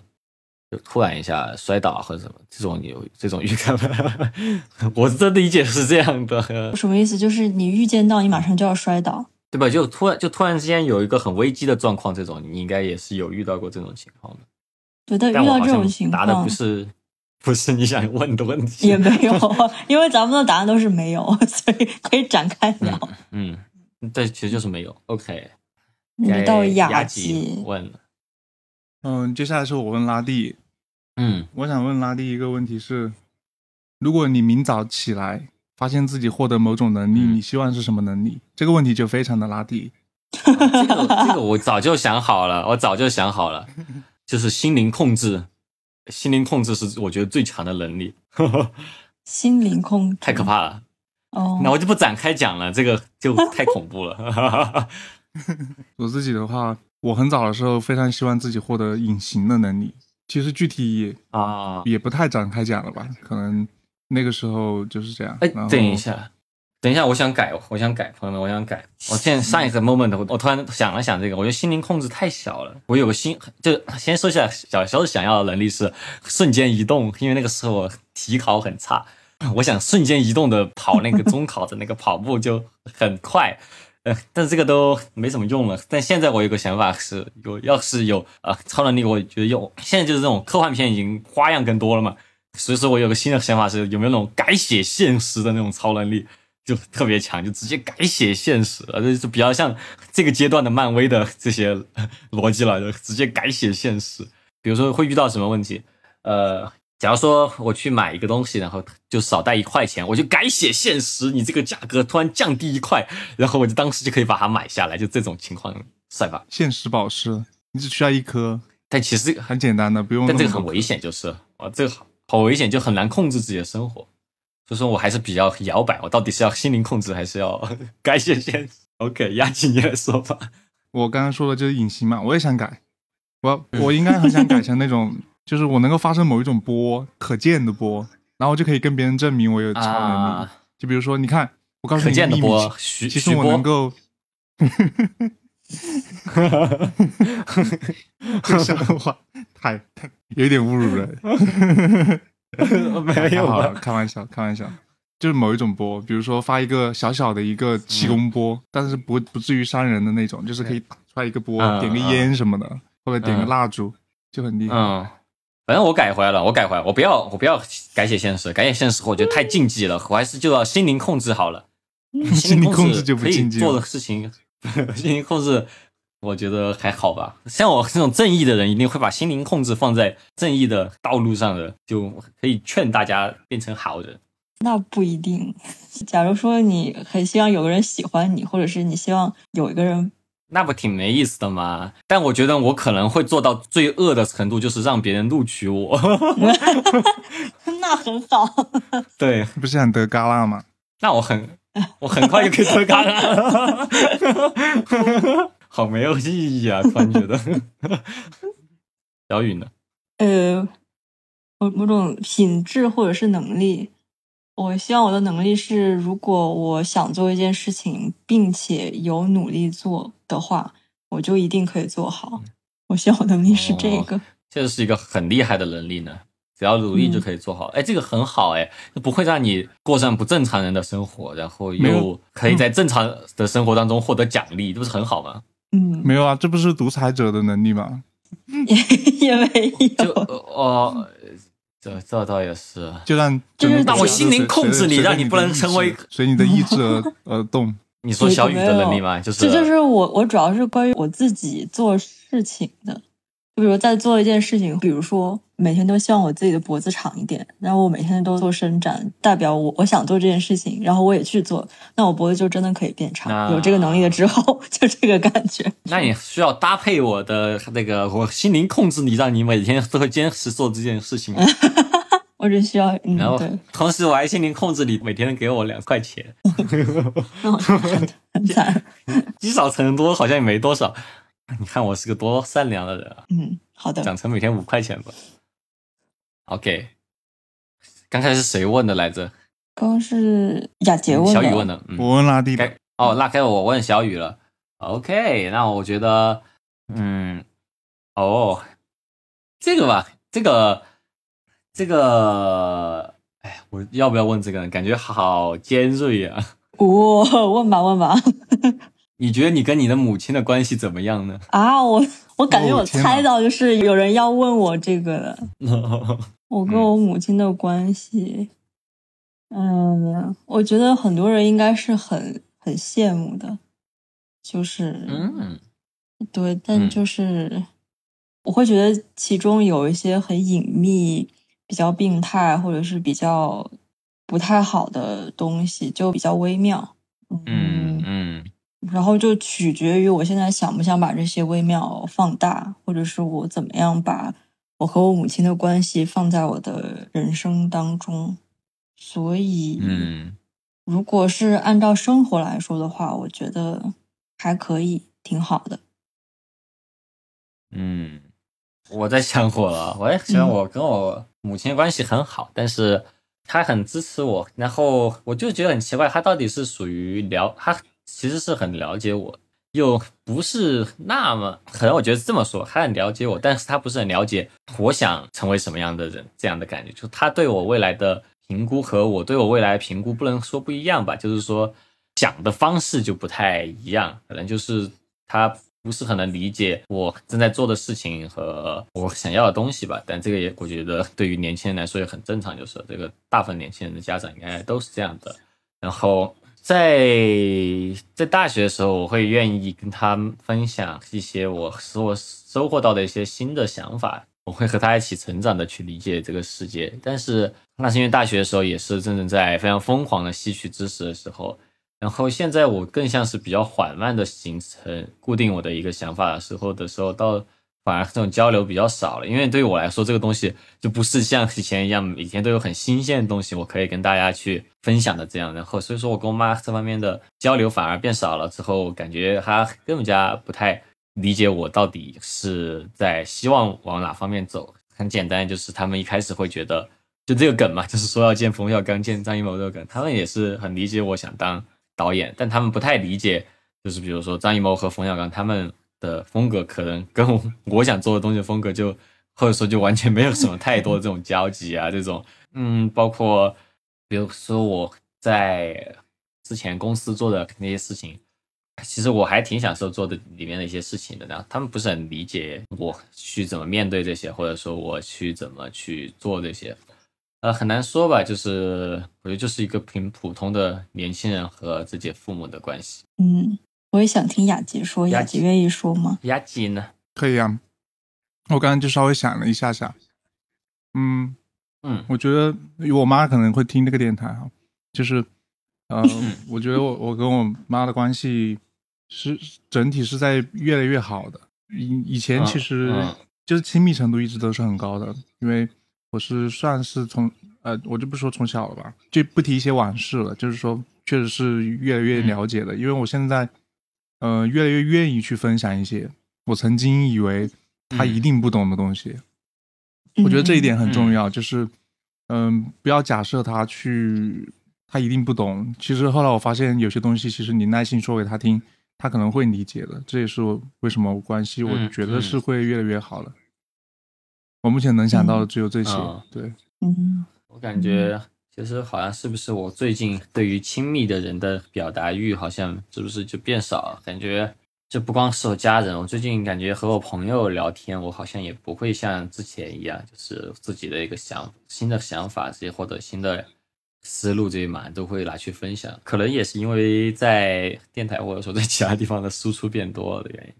就突然一下摔倒或者什么这种，你有这种预感吗？我的理解是这样的，什么意思？就是你预见到你马上就要摔倒，对吧？就突然就突然之间有一个很危机的状况，这种你应该也是有遇到过这种情况的。对，但遇到这种情况答的不是不是你想问的问题，也没有，因为咱们的答案都是没有，所以可以展开聊。嗯，对，其实就是没有。OK，你到该雅集，问了，嗯，接下来是我问拉蒂，嗯我想问拉蒂一个问题是：如果你明早起来发现自己获得某种能力，嗯你希望是什么能力？这个问题就非常的拉蒂。这个这个我早就想好了，我早就想好了，就是心灵控制，心灵控制是我觉得最强的能力，心灵控制太可怕了。哦。那我就不展开讲了，这个就太恐怖了。我自己的话，我很早的时候非常希望自己获得隐形的能力。其实具体也啊，也不太展开讲了吧，可能那个时候就是这样。哎等一，下，等一下，我想改，我想改，朋友们，我想改。我现在上一个 moment，我我突然想了想这个，我觉得心灵控制太小了。我有个心，就先说一下小时候想要的能力是瞬间移动，因为那个时候我体考很差，我想瞬间移动的跑那个中考的那个跑步就很快。呃，但是这个都没什么用了。但现在我有个想法是，有要是有呃超能力，我觉得有。现在就是这种科幻片已经花样更多了嘛，所以说我有个新的想法是，有没有那种改写现实的那种超能力，就特别强，就直接改写现实了，这就比较像这个阶段的漫威的这些呃 逻辑了，就直接改写现实。比如说会遇到什么问题，呃，假如说我去买一个东西，然后就少带一块钱，我就改写现实，你这个价格突然降低一块，然后我就当时就可以把它买下来，就这种情况帅吧？现实宝石，你只需要一颗，但其实很简单的，不用但这个很危。险，就是啊，这个好好危险，就很难控制自己的生活。所以说我还是比较摇摆，我到底是要心灵控制，还是要改写现实？OK，压紧你来说吧。我刚刚说的就是隐形嘛，我也想改，我我应该很想改成那种，就是我能够发生某一种波，可见的波，然后就可以跟别人证明我有超能力。啊，就比如说，你看，我告诉可你一个秘密见的波，其实我能波，够 这个笑话太太有点侮辱人。没有？开玩笑，开玩笑。就是某一种波，比如说发一个小小的一个气功波，但是不不至于伤人的那种，就是可以打出来一个波，嗯点个烟什么的，或者点个嗯蜡烛，就很厉害。嗯，反正我改回来了，我改回来，我不要我不要改写现实，改写现实我觉得太禁忌了，我还是就要心灵控制好了。心灵控制就不禁忌了做的事情，心灵控制我觉得还好吧。像我这种正义的人，一定会把心灵控制放在正义的道路上的，就可以劝大家变成好人。那不一定。假如说你很希望有个人喜欢你，或者是你希望有一个人，那不挺没意思的吗？但我觉得我可能会做到最恶的程度，就是让别人录取我。那很好。对，不是很得嘎啦吗？那我很，我很快就可以得嘎了，好没有意义啊！突然觉得，小雨呢？呃，某某种品质或者是能力。我希望我的能力是，如果我想做一件事情，并且有努力做的话，我就一定可以做好。我希望我能力是这个。这是一个很厉害的能力呢，只要努力就可以做好。哎、这个很好哎，不会让你过上不正常人的生活，然后又可以在正常的生活当中获得奖励，这不是很好吗？嗯，没有啊，这不是独裁者的能力吗？也 也没就有。哦，这这倒也是。就让就是让我心灵控制你让你不能成为随你的意志而 而动。你说小雨的能力吗？就是这就是我，我主要是关于我自己做事情的。就比如在做一件事情，比如说每天都希望我自己的脖子长一点，然后我每天都做伸展，代表我我想做这件事情，然后我也去做，那我脖子就真的可以变长。有这个能力了之后，就这个感觉。那你需要搭配我的那个，我心灵控制你，让你每天都会坚持做这件事情，我只需要，嗯，然后对，同时我还心灵控制你，每天给我两块钱，那我 很很惨。积少成多，好像也没多少。你看我是个多善良的人啊，嗯，好的。涨成每天五块钱吧。OK，刚才是谁问的来着？刚刚是雅洁问的，小雨问的。嗯，我问拉蒂的，哦，那该我问小雨了。OK，那我觉得，嗯，哦，这个吧，这个，这个，哎，我要不要问这个呢？感觉好尖锐啊！哦，问吧问吧。你觉得你跟你的母亲的关系怎么样呢？啊，我我感觉我猜到就是有人要问我这个的。我跟我母亲的关系，嗯，我觉得很多人应该是很很羡慕的，就是，嗯对，但嗯就是、我会觉得其中有一些很隐秘、比较病态或者是比较不太好的东西，就比较微妙。嗯嗯然后就取决于我现在想不想把这些微妙放大，或者是我怎么样把我和我母亲的关系放在我的人生当中。所以，嗯如果是按照生活来说的话，我觉得还可以，挺好的。嗯，我在想我了，我也希望我跟我母亲的关系很好，但是她很支持我，然后我就觉得很奇怪，她到底是属于聊，她其实是很了解我，又不是那么，可能我觉得这么说，他很了解我，但是他不是很了解我想成为什么样的人，这样的感觉，就他对我未来的评估和我对我未来评估不能说不一样吧，就是说讲的方式就不太一样，可能就是他不是很能理解我正在做的事情和我想要的东西吧，但这个也我觉得对于年轻人来说也很正常，就是这个大部分年轻人的家长应该都是这样的。然后在在大学的时候，我会愿意跟他分享一些我所收获到的一些新的想法，我会和他一起成长的去理解这个世界。但是那是因为大学的时候也是真正在非常疯狂的吸取知识的时候，然后现在我更像是比较缓慢的形成固定我的一个想法的时候的时候，到反而这种交流比较少了。因为对于我来说，这个东西就不是像以前一样每天都有很新鲜的东西我可以跟大家去分享的这样。然后所以说我跟我妈这方面的交流反而变少了之后，感觉她更加不太理解我到底是在希望往哪方面走。很简单，就是他们一开始会觉得。就这个梗嘛，就是说要见冯小刚、见张艺谋这个梗，他们也是很理解我想当导演，但他们不太理解就是比如说张艺谋和冯小刚他们的风格，可能跟我 我想做的东西风格就或者说就完全没有什么太多的这种交集啊，这种嗯，包括比如说我在之前公司做的那些事情。其实我还挺享受做的里面的一些事情的，然后他们不是很理解我去怎么面对这些，或者说我去怎么去做这些，呃，很难说吧。就是我觉得就是一个挺普通的年轻人和自己父母的关系。嗯，我也想听雅吉说，雅吉愿意说吗？雅吉呢？可以啊。我刚刚就稍微想了一下下，嗯嗯，我觉得我妈可能会听这个电台哈，就是呃，我觉得我我跟我妈的关系。是整体是在越来越好的。以以前其实就是亲密程度一直都是很高的，因为我是算是从呃，我就不说从小了吧，就不提一些往事了。就是说，确实是越来越了解的。因为我现在，呃，越来越愿意去分享一些我曾经以为他一定不懂的东西。我觉得这一点很重要，就是嗯，不要假设他去他一定不懂。其实后来我发现有些东西，其实你耐心说给他听。他可能会理解的，这也是我为什么关系，我觉得是会越来越好的。我目前能想到的只有这些。对，嗯，我感觉其实好像是不是我最近对于亲密的人的表达欲，好像是不是就变少了？感觉就不光是我家人，我最近感觉和我朋友聊天，我好像也不会像之前一样，就是自己的一个想新的想法，这些或者新的。思路这一嘛都会拿去分享，可能也是因为在电台或者说在其他地方的输出变多了的原因。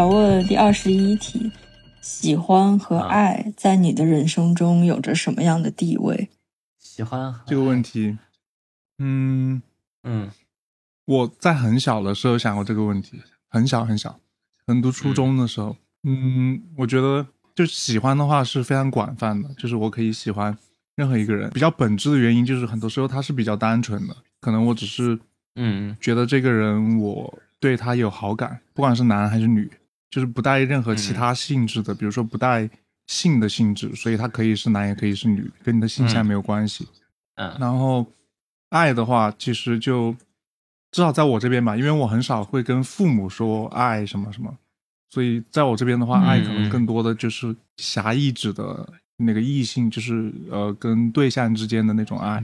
想问第二十一题：喜欢和爱在你的人生中有着什么样的地位？喜欢这个问题，嗯嗯，我在很小的时候想过这个问题，很小很小，可能读初中的时候。嗯，我觉得就喜欢的话是非常广泛的，就是我可以喜欢任何一个人。比较本质的原因就是很多时候他是比较单纯的，可能我只是嗯觉得这个人我对他有好感，不管是男还是女。就是不带任何其他性质的，比如说不带性的性质，所以它可以是男也可以是女，跟你的性向没有关系。嗯，然后爱的话，其实就至少在我这边吧，因为我很少会跟父母说爱什么什么，所以在我这边的话，爱可能更多的就是狭义指的那个异性，就是呃跟对象之间的那种爱，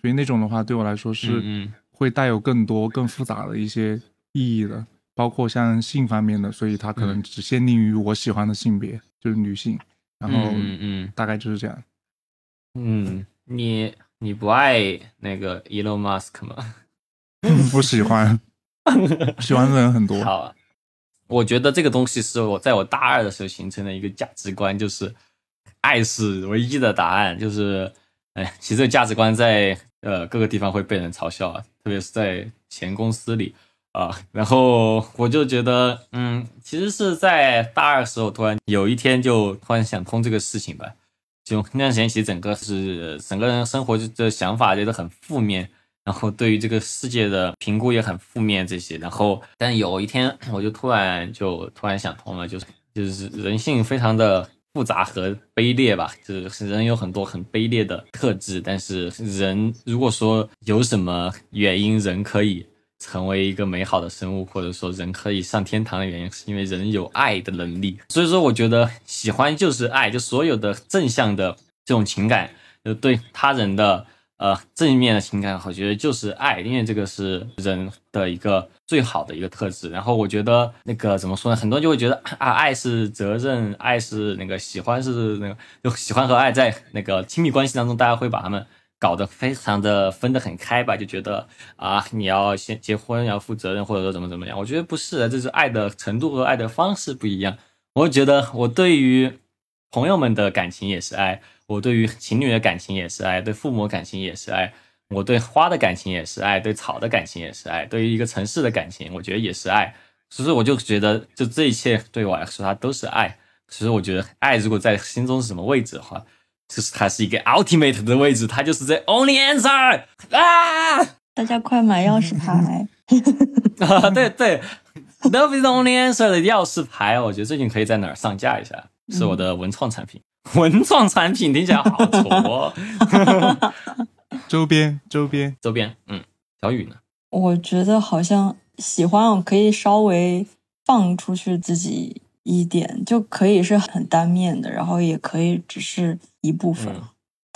所以那种的话对我来说是会带有更多更复杂的一些意义的。包括像性方面的，所以它可能只限定于我喜欢的性别，就是女性。然后，嗯嗯，大概就是这样。嗯，你你不爱那个 Elon Musk 吗？不喜欢，喜欢的人很多。好，我觉得这个东西是我在我大二的时候形成的一个价值观，就是爱是唯一的答案。就是，哎，其实这个价值观在呃各个地方会被人嘲笑啊，特别是在前公司里。啊，然后我就觉得，嗯，其实是在大二时候，突然有一天就突然想通这个事情吧。就那段时间，其实整个是整个人生活的想法觉得很负面，然后对于这个世界的评估也很负面这些。然后，但有一天，我就突然就突然想通了，就是就是人性非常的复杂和卑劣吧，就是人有很多很卑劣的特质，但是人如果说有什么原因，人可以。成为一个美好的生物，或者说人可以上天堂的原因，是因为人有爱的能力。所以说，我觉得喜欢就是爱，就所有的正向的这种情感，就对他人的呃正面的情感，我觉得就是爱，因为这个是人的一个最好的一个特质。然后我觉得那个怎么说呢？很多人就会觉得啊，爱是责任，爱是那个喜欢是那个，就喜欢和爱在那个亲密关系当中，大家会把他们。搞得非常的分得很开吧，就觉得啊，你要先结婚，要负责任，或者说怎么怎么样？我觉得不是，这是爱的程度和爱的方式不一样。我觉得我对于朋友们的感情也是爱，我对于情侣的感情也是爱，对父母感情也是爱，我对花的感情也是爱，对草的感情也是爱，对于一个城市的感情，我觉得也是爱。所以我就觉得，就这一切对我来说，它都是爱。其实我觉得，爱如果在心中是什么位置的话，就是它是一个 ultimate 的位置，它就是在 only answer 啊大家快买钥匙牌！啊！对对，love is the only answer 的钥匙牌，我觉得最近可以在哪儿上架一下，是我的文创产品。文创产品听起来好挫哦。周边周边，周边，嗯，小雨呢？我觉得好像喜欢我可以稍微放出去自己一点，就可以是很单面的，然后也可以只是一部分。嗯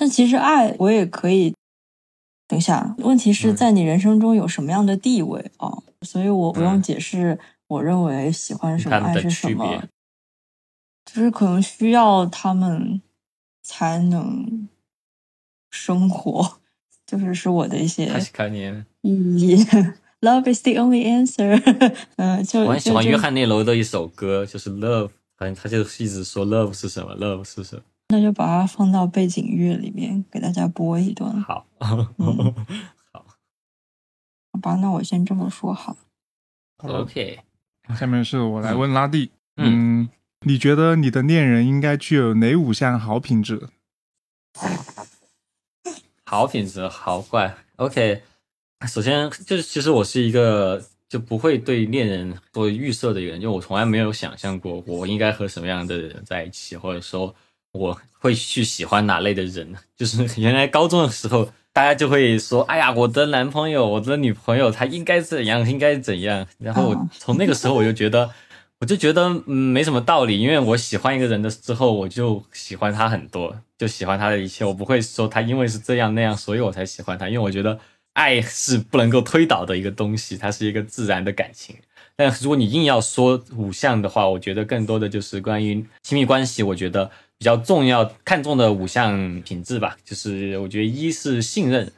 但其实爱我也可以。等一下，问题是嗯在你人生中有什么样的地位啊、所以我不用嗯解释，我认为喜欢什么，爱是什么，就是可能需要他们才能生活，就是是我的一些。意义。Love is the only answer。嗯，就我很喜欢约翰内罗的一首歌，就是《Love》，反正他就一直说 “Love” 是什么，“Love” 是什么。那就把它放到背景乐里面给大家播一段，好，嗯好吧？那我先这么说好了。好了 OK，下面是我来问拉蒂，嗯嗯，你觉得你的恋人应该具有哪五项好品质？好品质，好怪。OK，首先就是其实我是一个就不会对恋人做预设的一个人，就我从来没有想象过我应该和什么样的人在一起，或者说我会去喜欢哪类的人。就是 原来高中的时候，大家就会说：“哎呀，我的男朋友，我的女朋友，他应该怎样，应该怎样。”然后从那个时候我就觉得。我就觉得嗯没什么道理，因为我喜欢一个人的之后，我就喜欢他很多，就喜欢他的一切。我不会说他因为是这样那样，所以我才喜欢他，因为我觉得爱是不能够推导的一个东西，它是一个自然的感情。但如果你硬要说五项的话，我觉得更多的就是关于亲密关系，我觉得比较重要看重的五项品质吧，就是我觉得一是信任，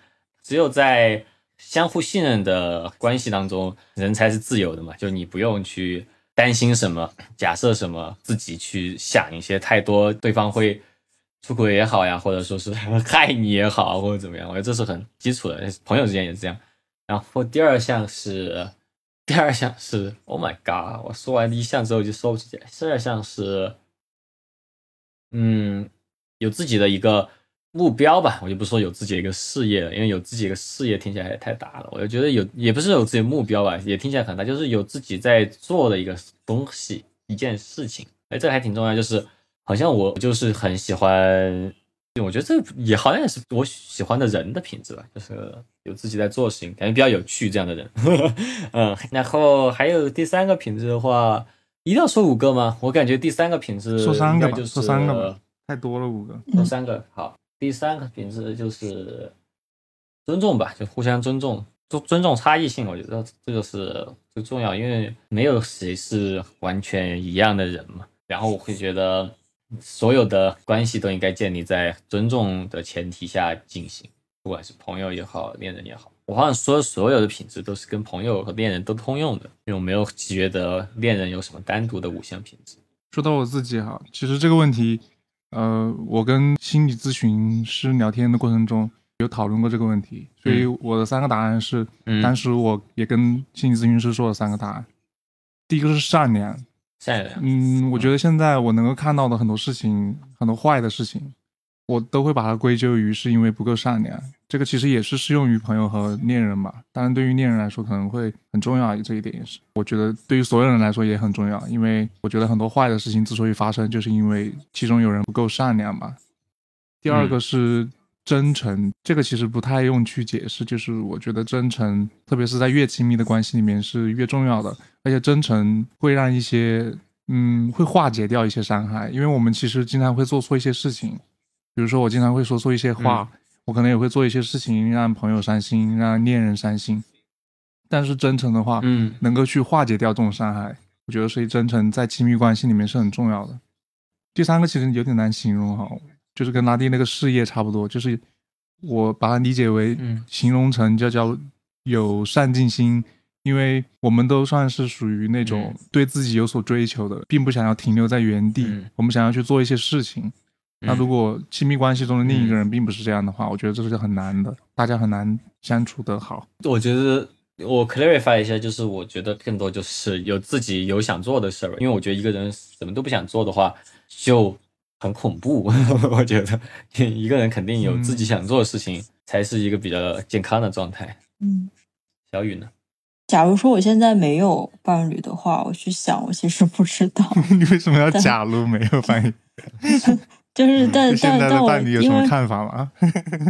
只有在相互信任的关系当中，人才是自由的嘛，就你不用去担心什么，假设什么，自己去想一些太多，对方会出轨也好呀，或者说是 害你也好，或者怎么样，我觉得这是很基础的，朋友之间也是这样。然后第二项是，第二项是，Oh my god！我说完第一项之后就说不出来。第二项是，嗯，有自己的一个目标吧，我就不说有自己的一个事业了，因为有自己的一个事业听起来也太大了。我就觉得有，也不是有自己的目标吧，也听起来很大，就是有自己在做的一个东西，一件事情。哎，这还挺重要，就是好像我就是很喜欢。我觉得这也好像也是我喜欢的人的品质吧，就是有自己在做事情，感觉比较有趣这样的人。嗯，然后还有第三个品质的话，一定要说五个吗？我感觉第三个品质说三个就是说三个吧太多了五个。说三个好。第三个品质就是尊重吧，就互相尊重，尊尊重差异性，我觉得这个是最重要，因为没有谁是完全一样的人嘛。然后我会觉得所有的关系都应该建立在尊重的前提下进行，不管是朋友也好，恋人也好。我好像说所有的品质都是跟朋友和恋人都通用的，因为我没有觉得恋人有什么单独的五项品质。说到我自己哈，其实这个问题，呃，我跟心理咨询师聊天的过程中有讨论过这个问题，所以我的三个答案是，嗯当时我也跟心理咨询师说了三个答案。第一个是善良，善良，嗯，我觉得现在我能够看到的很多事情，很多坏的事情，我都会把它归咎于是因为不够善良。这个其实也是适用于朋友和恋人吧。当然，对于恋人来说可能会很重要，这一点也是。我觉得对于所有人来说也很重要，因为我觉得很多坏的事情之所以发生，就是因为其中有人不够善良嘛。第二个是真诚，这个其实不太用去解释，就是我觉得真诚，特别是在越亲密的关系里面是越重要的。而且真诚会让一些，嗯，会化解掉一些伤害，因为我们其实经常会做错一些事情，比如说我经常会说错一些话，我可能也会做一些事情让朋友伤心，让恋人伤心，但是真诚的话，嗯能够去化解掉这种伤害，我觉得所以真诚在亲密关系里面是很重要的。第三个其实有点难形容哈，就是跟拉蒂那个事业差不多，就是我把它理解为嗯。形容成叫叫有上进心，因为我们都算是属于那种嗯。对自己有所追求的，并不想要停留在原地，嗯。我们想要去做一些事情。那如果亲密关系中的另一个人并不是这样的话，我觉得这是很难的，大家很难相处得好。我觉得我 clarify 一下，就是我觉得更多就是有自己有想做的事儿，因为我觉得一个人什么都不想做的话，就很恐怖。我觉得一个人肯定有自己想做的事情，才是一个比较健康的状态。嗯，小雨呢？假如说我现在没有伴侣的话，我去想，我其实不知道，你为什么要假如没有伴侣？就是但对现在的但但我有什么因为看法吗？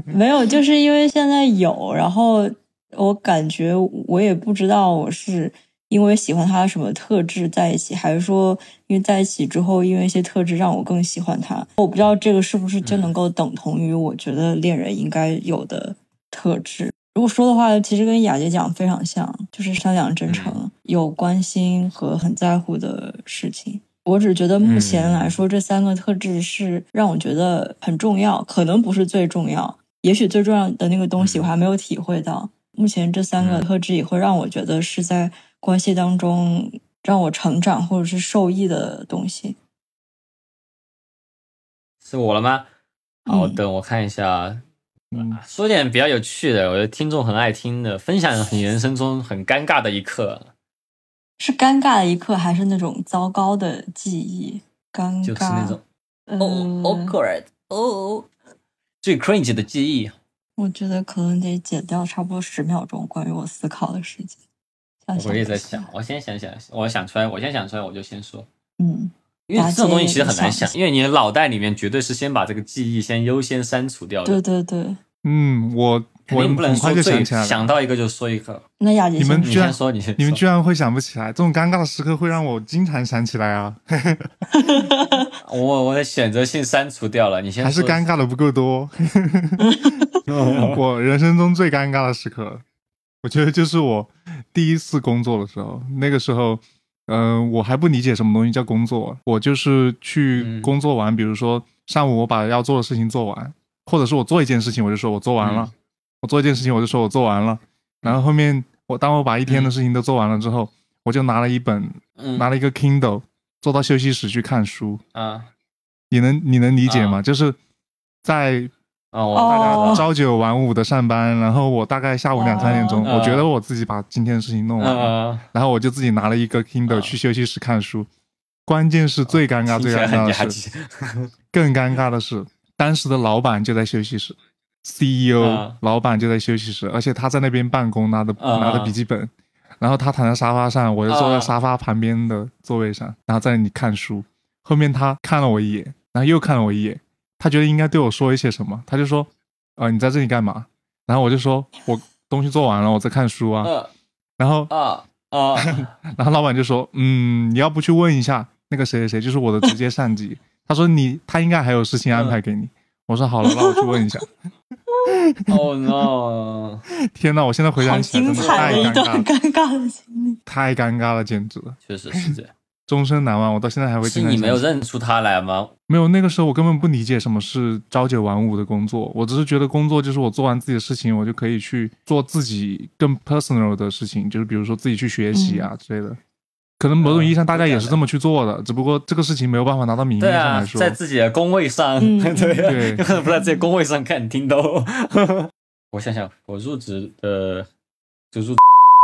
没有，就是因为现在有，然后我感觉我也不知道我是因为喜欢他什么特质在一起，还是说因为在一起之后，因为一些特质让我更喜欢他。我不知道这个是不是就能够等同于我觉得恋人应该有的特质。如果说的话，其实跟雅洁讲非常像，就是善良、真诚、有关心和很在乎的事情。我只觉得目前来说，这三个特质是让我觉得很重要，可能不是最重要，也许最重要的那个东西我还没有体会到。目前这三个特质也会让我觉得是在关系当中让我成长或者是受益的东西。是我了吗？好，嗯等我看一下，嗯，说点比较有趣的，我觉得听众很爱听的，分享你人生中很尴尬的一刻，是尴尬的一刻，还是那种糟糕的记忆？尴尬，就是那种呃哦 awkward 哦最 cringe 的记忆。我觉得可能得剪掉差不多十秒钟关于我思考的时间。我也在想，，我先想想，我想出来，我先想出来，我就先说，嗯，因为这种东西其实很难想，因为你的脑袋里面绝对是先把这个记忆先优先删除掉的，对对对。嗯，我我肯定不能很快说最就想起来。想到一个就说一个，那雅洁先你你们居然说，你先，你们居然会想不起来，这种尴尬的时刻会让我经常想起来啊！我我的选择性删除掉了，你先还是尴尬的不够多。我人生中最尴尬的时刻，我觉得就是我第一次工作的时候。那个时候，嗯、我还不理解什么东西叫工作，我就是去嗯工作完，比如说上午我把要做的事情做完，或者是我做一件事情，我就说我做完了；嗯我做一件事情，我就说我做完了。然后后面我当我把一天的嗯事情都做完了之后，我就拿了一本，嗯拿了一个 Kindle，坐到休息室去看书。啊你能你能理解吗？啊就是在啊，我大哦家朝九晚五的上班，然后我大概下午两三点钟，哦我觉得我自己把今天的事情弄完然后我就自己拿了一个 Kindle 啊去休息室看书。关键是最尴尬、最尴尬的是。更尴尬的是，当时的老板就在休息室，CEO、啊老板就在休息室，而且他在那边办公，拿的、啊拿的笔记本，然后他躺在沙发上，我就坐在啊沙发旁边的座位上，然后在那里看书。后面他看了我一眼，然后又看了我一眼，他觉得应该对我说一些什么，他就说：“呃，你在这里干嘛？”然后我就说：“我东西做完了，我在看书啊。呃然后，啊啊，然后老板就说：“嗯，你要不去问一下那个谁谁谁，就是我的直接上级。他说你他应该还有事情安排给你。我说好了，那我去问一下。”Oh no！天呐，我现在回想起来真的太彩的一段尴尬了，尴尬的经历。太尴尬了，简直了，确实是这样。终身难忘。我到现在还会是你没有认出他来吗？没有，那个时候我根本不理解什么是朝九晚五的工作，我只是觉得工作就是我做完自己的事情，我就可以去做自己更 personal 的事情，就是比如说自己去学习啊之类的。可能某种意义上大家也是这么去做的，只不过这个事情没有办法拿到明面对啊上来，说。在自己的工位上，嗯 对啊，对有可能不在自己工位上看听都。我想想，我入职的就入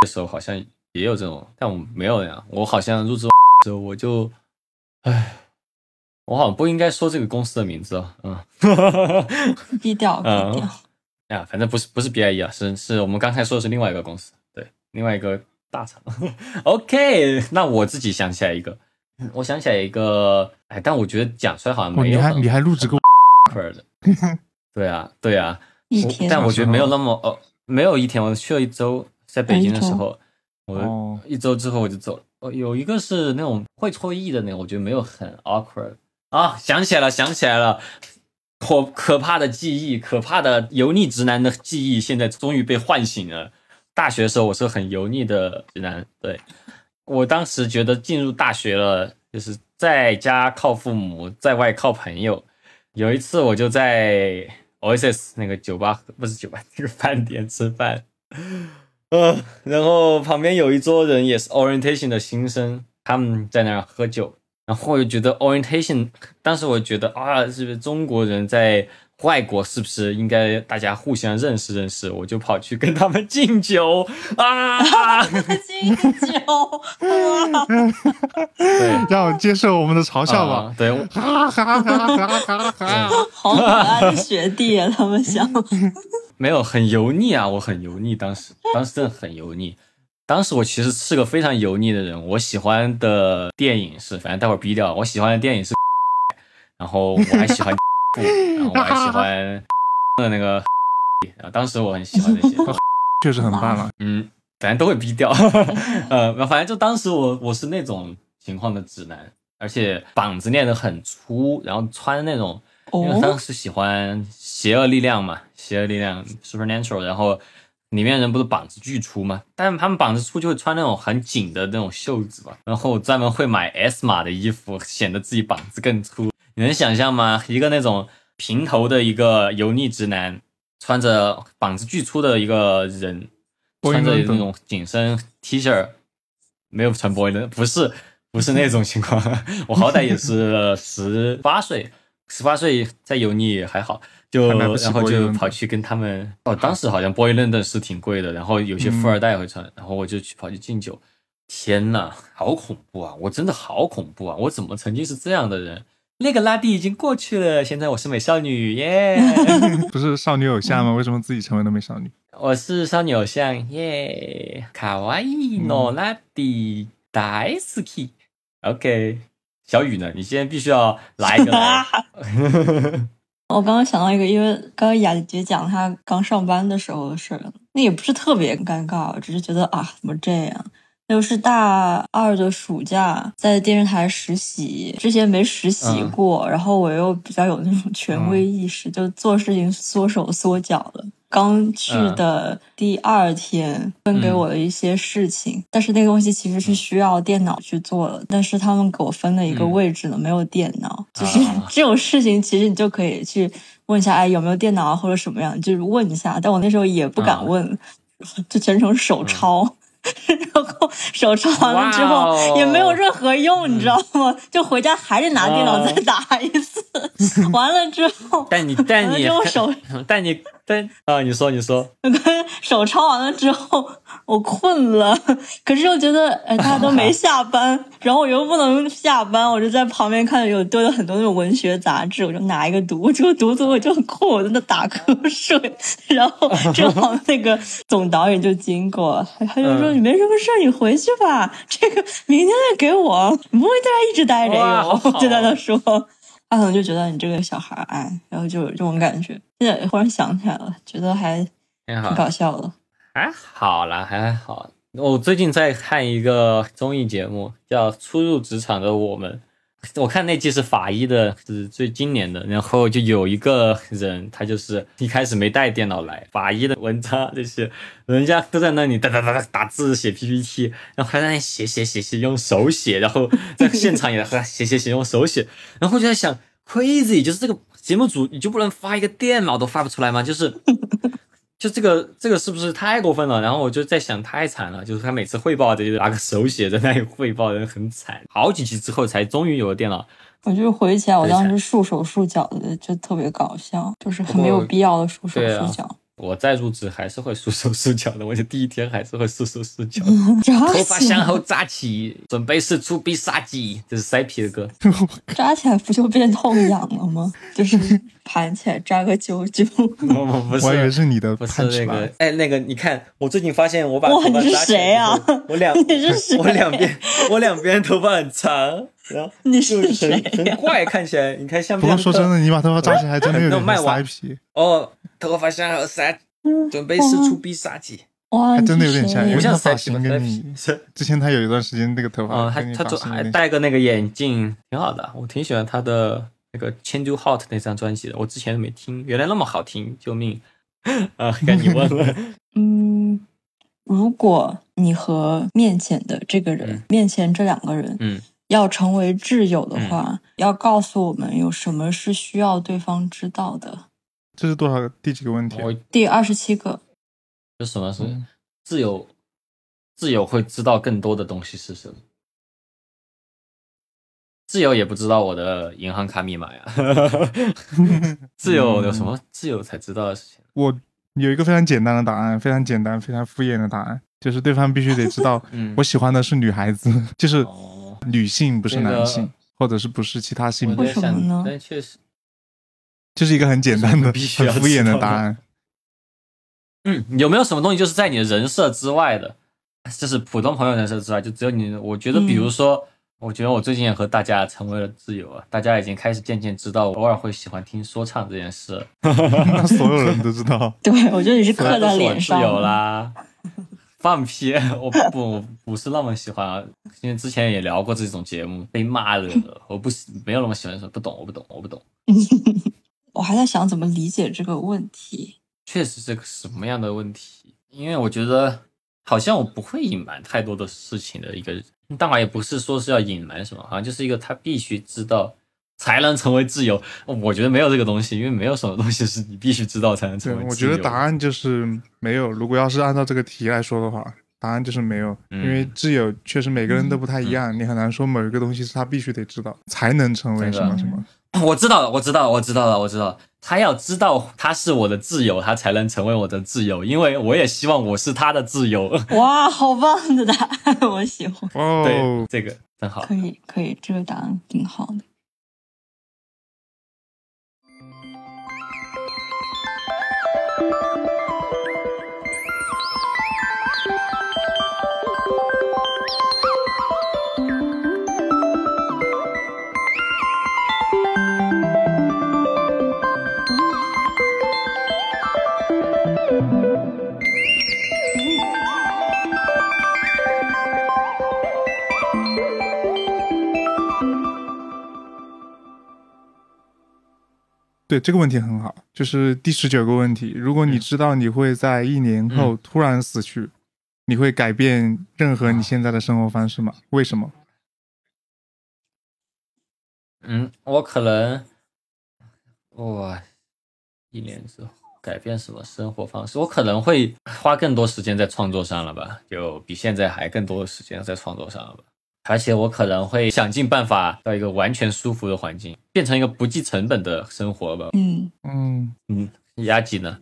的时候好像也有这种，但我没有呀。我好像入职的时候我就，唉，我好像不应该说这个公司的名字啊，嗯，低调，低嗯调。呀，反正不是不是 BIE 啊，是是我们刚才说的是另外一个公司，对，另外一个大厂。OK，那我自己想起来一个，我想起来一个，哎，但我觉得讲出来好像哦，没有很你还你还入职过。对啊，对啊，一天，但我觉得没有那么哦，没有一天，我去了一周，在北京的时候，我哦一周之后我就走了。哦，有一个是那种会错意的那种，我觉得没有很 awkward 啊。想起来了，想起来了，可可怕的记忆，可怕的油腻直男的记忆，现在终于被唤醒了。大学的时候，我是很油腻的直男，对我当时觉得进入大学了，就是在家靠父母，在外靠朋友。有一次，我就在 Oasis 那个酒吧，不是酒吧，那个饭店吃饭，呃，然后旁边有一桌人也是 orientation 的新生，他们在那儿喝酒，然后我就觉得 orientation，当时我觉得啊，是不是中国人在外国是不是应该大家互相认识认识？我就跑去跟他们敬酒啊，敬酒，对。让我接受我们的嘲笑吧。啊对，我哈哈哈哈哈哈！好可爱的学弟啊！他们想，没有很油腻啊，我很油腻，当时 当时真的很油腻。当时我其实是个非常油腻的人，我喜欢的电影是，反正待会儿逼掉，我喜欢的电影是，然后我还喜欢，然后我还喜欢的那个，然后当时我很喜欢那些，确实很棒了。嗯，反正都会逼掉，呃，反正就当时我我是那种情况的直男，而且膀子练得很粗，然后穿那种，因为当哦，时喜欢邪恶力量嘛，邪恶力量 supernatural，然后里面人不是膀子巨粗嘛，但是他们膀子粗就会穿那种很紧的那种袖子嘛，然后专门会买 S 码的衣服，显得自己膀子更粗。你能想象吗？一个那种平头的一个油腻直男，穿着膀子巨粗的一个人，穿着那种紧身 T 恤，没有穿波音伦，不是不是那种情况，我好歹也是十八岁，十八岁再油腻还好，就然后就跑去跟他们哦，当时好像 Boy London 是挺贵的，然后有些富二代会穿，然后我就去跑去敬酒，天呐，好恐怖啊！我真的好恐怖啊！我怎么曾经是这样的人？那个拉蒂已经过去了，现在我是美少女耶 不是少女偶像吗？为什么自己成为了美少女？我是少女偶像耶，卡哇伊诺拉蒂大好き。OK，小雨呢？你今天必须要来一个来。我刚刚想到一个，因为刚刚雅洁讲她刚上班的时候的事，那也不是特别尴尬，只是觉得啊，怎么这样？那就是大二的暑假在电视台实习，之前没实习过，然后我又比较有那种权威意识，就做事情缩手缩脚的。刚去的第二天，分给我的一些事情，但是那个东西其实是需要电脑去做的，但是他们给我分了一个嗯。位置呢，没有电脑，就是。啊 这种事情，其实你就可以去问一下，哎，有没有电脑啊或者什么样，就是问一下。但我那时候也不敢啊。问，就全程手抄。然后手抄完了之后哦也没有任何用，你知道吗？就回家还得拿电脑再打一次。完了之后，但你 但你但你但啊，你说你说，手抄完了之后，我困了，可是又觉得，哎，大家都没 下班，然后我又不能下班，我就在旁边看有堆了很多那种文学杂志，我就拿一个读，我就读读我就很困，我在那打瞌睡，然后正好那个总导演就经过，他就说、嗯你没什么事儿，你回去吧，这个明天再给我，你不会在这一直待着哟哇好，好就在那说。他可能就觉得你这个小孩儿，哎，然后就有这种感觉。现在忽然想起来了，觉得还挺搞笑的。还好啦，还好。我最近在看一个综艺节目，叫《初入职场的我们》。我看那季是法医的，是最今年的。然后就有一个人，他就是一开始没带电脑来，法医的文章这些，人家都在那里哒哒哒哒打字写 PPT，然后还在那写写写写，用手写，然后在现场也在写写写用手写，然后就在想，crazy，就是这个节目组你就不能发一个电脑都发不出来吗？就是。就这个这个是不是太过分了？然后我就在想，太惨了，就是他每次汇报的就拿个手写在那里汇报，人很惨。好几集之后才终于有了电脑，我就回忆起来，我当时束手束脚的，就特别搞笑，就是很没有必要的束手束脚。我再入职还是会束手束脚的，我就第一天还是会束手束脚。扎头发，向后扎起，准备是出必杀技，这是塞皮的歌。扎起来不就变痛痒了吗？就是盘起来扎个揪揪。不不不我以为是。你的不是那个，哎，那个，你看，我最近发现我把哇你是头发扎起来谁啊我两 你是谁 我两边我两边头发很长，然后你就是谁很很怪，看起来，你看像不不？过说真的，你把头发扎起来还真的有点像那卖完塞皮，哦，头发向后塞，准备使出必杀技。哇，还真的有点像，因为他不像发型吗？塞皮跟你之前他有一段时间那个头发哦，他跟你发他就还戴个那个眼镜，挺好的，我挺喜欢他的那个《Can Do Hot》那张专辑的，我之前没听，原来那么好听，救命！啊，该你问了。嗯，如果你和面前的这个人，嗯面前这两个人，嗯，要成为挚友的话，要告诉我们有什么是需要对方知道的。这是多少个第几个问题啊？我第二十七个，就什么是嗯自由？自由会知道更多的东西是什么？自由也不知道我的银行卡密码呀。自由有什么自由才知道的事情？我有一个非常简单的答案，非常简单、非常敷衍的答案，就是对方必须得知道 嗯我喜欢的是女孩子，就是哦，女性，不是男性，或者是不是其他性别，为什么呢但确实，就是一个很简单的、必须很敷衍的的答案。嗯，有没有什么东西就是在你的人设之外的，就是普通朋友人设之外，就只有你。我觉得，比如说，我觉得我最近也和大家成为了挚友啊，大家已经开始渐渐知道我偶尔会喜欢听说唱这件事，那所有人都知道。对我觉得你是刻在脸上挚友。啦。放屁！我不我不是那么喜欢啊，因为之前也聊过这种节目，被骂的，我不喜没有那么喜欢说不懂，我不懂，我不懂。我还在想怎么理解这个问题。确实是个什么样的问题？因为我觉得好像我不会隐瞒太多的事情的一个人，当然也不是说是要隐瞒什么，好像就是一个他必须知道才能成为挚友。我觉得没有这个东西，因为没有什么东西是你必须知道才能成，为。我觉得答案就是没有。如果要是按照这个题来说的话，答案就是没有，嗯因为挚友确实每个人都不太一样，你很难说某一个东西是他必须得知道才能成为什么什么。我知道了，我知道了，我知道了，我知道了。他要知道他是我的挚友，他才能成为我的挚友，因为我也希望我是他的挚友。哇，好棒的答案，我喜欢。哦对，，这个真好可。以，可以，这个答案挺好的。对这个问题很好，就是第十九个问题。如果你知道你会在一年后突然死去，你会改变任何你现在的生活方式吗？为什么？嗯，我可能，我，一年之后改变什么生活方式？我可能会花更多时间在创作上了吧，就比现在还更多的时间在创作上了吧。而且我可能会想尽办法到一个完全舒服的环境，变成一个不计成本的生活吧。嗯，嗯，嗯，压几呢？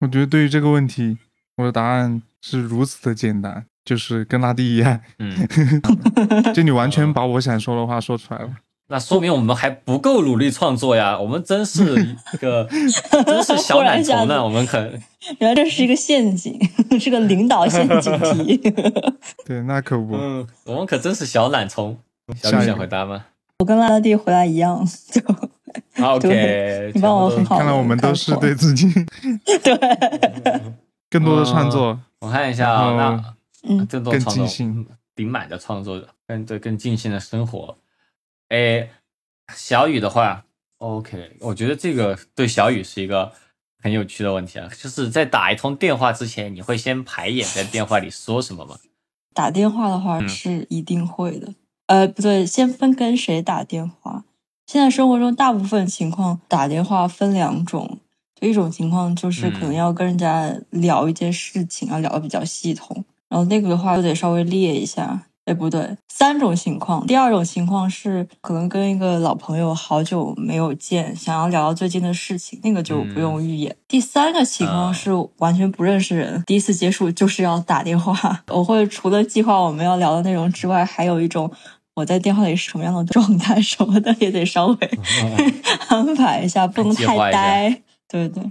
我觉得对于这个问题，我的答案是如此的简单，就是跟拉蒂一样，嗯，就你完全把我想说的话说出来了。那说明我们还不够努力创作呀，我们真是一个 真是小懒虫呢。我们可 原来这是一个陷阱，是个领导陷阱题。对，那可不。嗯，我们可真是小懒虫。小李想回答吗我跟拉拉弟回答一样，就好？OK，对你帮我很好看来我们都是对自己对，更多的创作，我看一下啊，那嗯，更多的创作更尽兴，顶满的创作，更对更尽兴的生活。诶，小雨的话，OK，我觉得这个对小雨是一个很有趣的问题啊，就是在打一通电话之前，你会先排演在电话里说什么吗？打电话的话嗯是一定会的。呃，不对，先分跟谁打电话。现在生活中大部分情况打电话分两种，就一种情况就是可能嗯要跟人家聊一件事情，要聊的比较系统，然后那个的话就得稍微列一下。哎，不对，三种情况。第二种情况是可能跟一个老朋友好久没有见，想要聊聊最近的事情，那个就不用预演。第三个情况啊是完全不认识人，第一次接触就是要打电话。我会除了计划我们要聊的内容之外，还有一种我在电话里是什么样的状态什么的，也得稍微 安排一下，不能太呆。对对，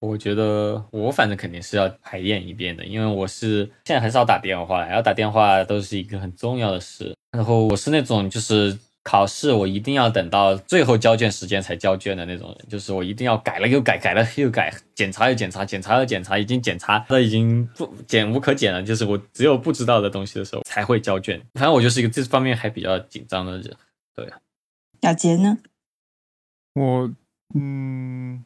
我觉得我反正肯定是要排练一遍的，因为我是现在很少打电话，然后打电话都是一个很重要的事。然后我是那种就是考试我一定要等到最后交卷时间才交卷的那种人，就是我一定要改了又改，改了又改，检查又检查，检查又检查，已经检查的已经不检无可检了，就是我只有不知道的东西的时候才会交卷。反正我就是一个这方面还比较紧张的人。雅洁呢？我嗯，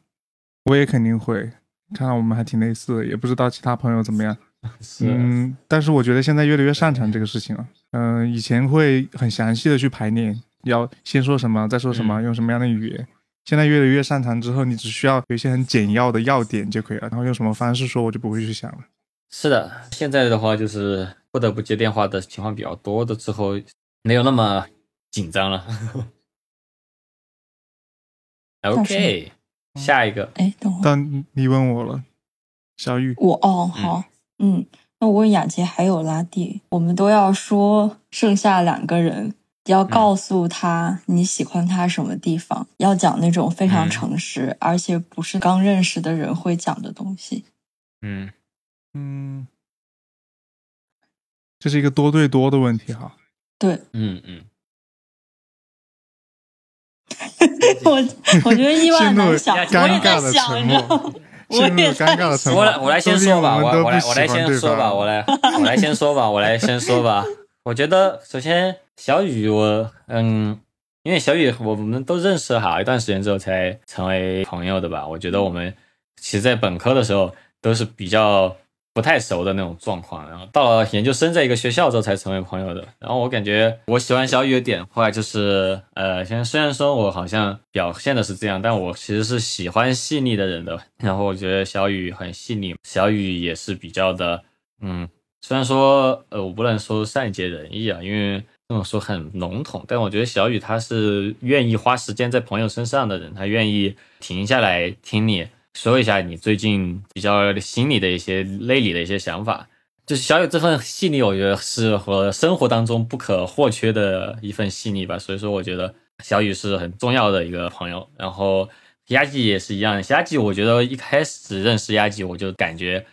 我也肯定会。看来我们还挺类似的，也不知道其他朋友怎么样。嗯，但是我觉得现在越来越擅长这个事情了。嗯、以前会很详细的去排练，要先说什么，再说什么，用什么样的语言。现在越来越擅长之后，你只需要有一些很简要的要点就可以了，然后用什么方式说，我就不会去想了。是的，现在的话就是不得不接电话的情况比较多的之后，没有那么紧张了。OK，下一个，哎，等会儿。但你问我了，小雨，我哦好，嗯，那我问雅洁还有拉蒂，我们都要说剩下两个人，要告诉他你喜欢他什么地方，要讲那种非常嗯。诚实，而且不是刚认识的人会讲的东西。嗯。嗯，这是一个多对多的问题哈。对。嗯嗯，我，我觉得意外陷入了难想，我也在想，我也在尴尬的沉默。我来我来先说吧，我我来我来先说吧，我来。来我来先说吧，我来先说吧。我觉得首先小雨我嗯，因为小雨我们都认识了好一段时间之后才成为朋友的吧。我觉得我们其实，在本科的时候都是比较不太熟的那种状况，然后到了研究生在一个学校之后才成为朋友的。然后我感觉我喜欢小雨的点，后来就是呃，现在虽然说我好像表现的是这样，但我其实是喜欢细腻的人的。然后我觉得小雨很细腻，小雨也是比较的嗯。虽然说，呃，我不能说善解人意啊，因为这么说很笼统，但我觉得小雨他是愿意花时间在朋友身上的人，他愿意停下来听你说一下你最近比较心里的一些内里的一些想法。就是小雨这份细腻，我觉得是和生活当中不可或缺的一份细腻吧。所以说，我觉得小雨是很重要的一个朋友。然后鸭记也是一样，鸭记我觉得一开始认识鸭记，我就感觉。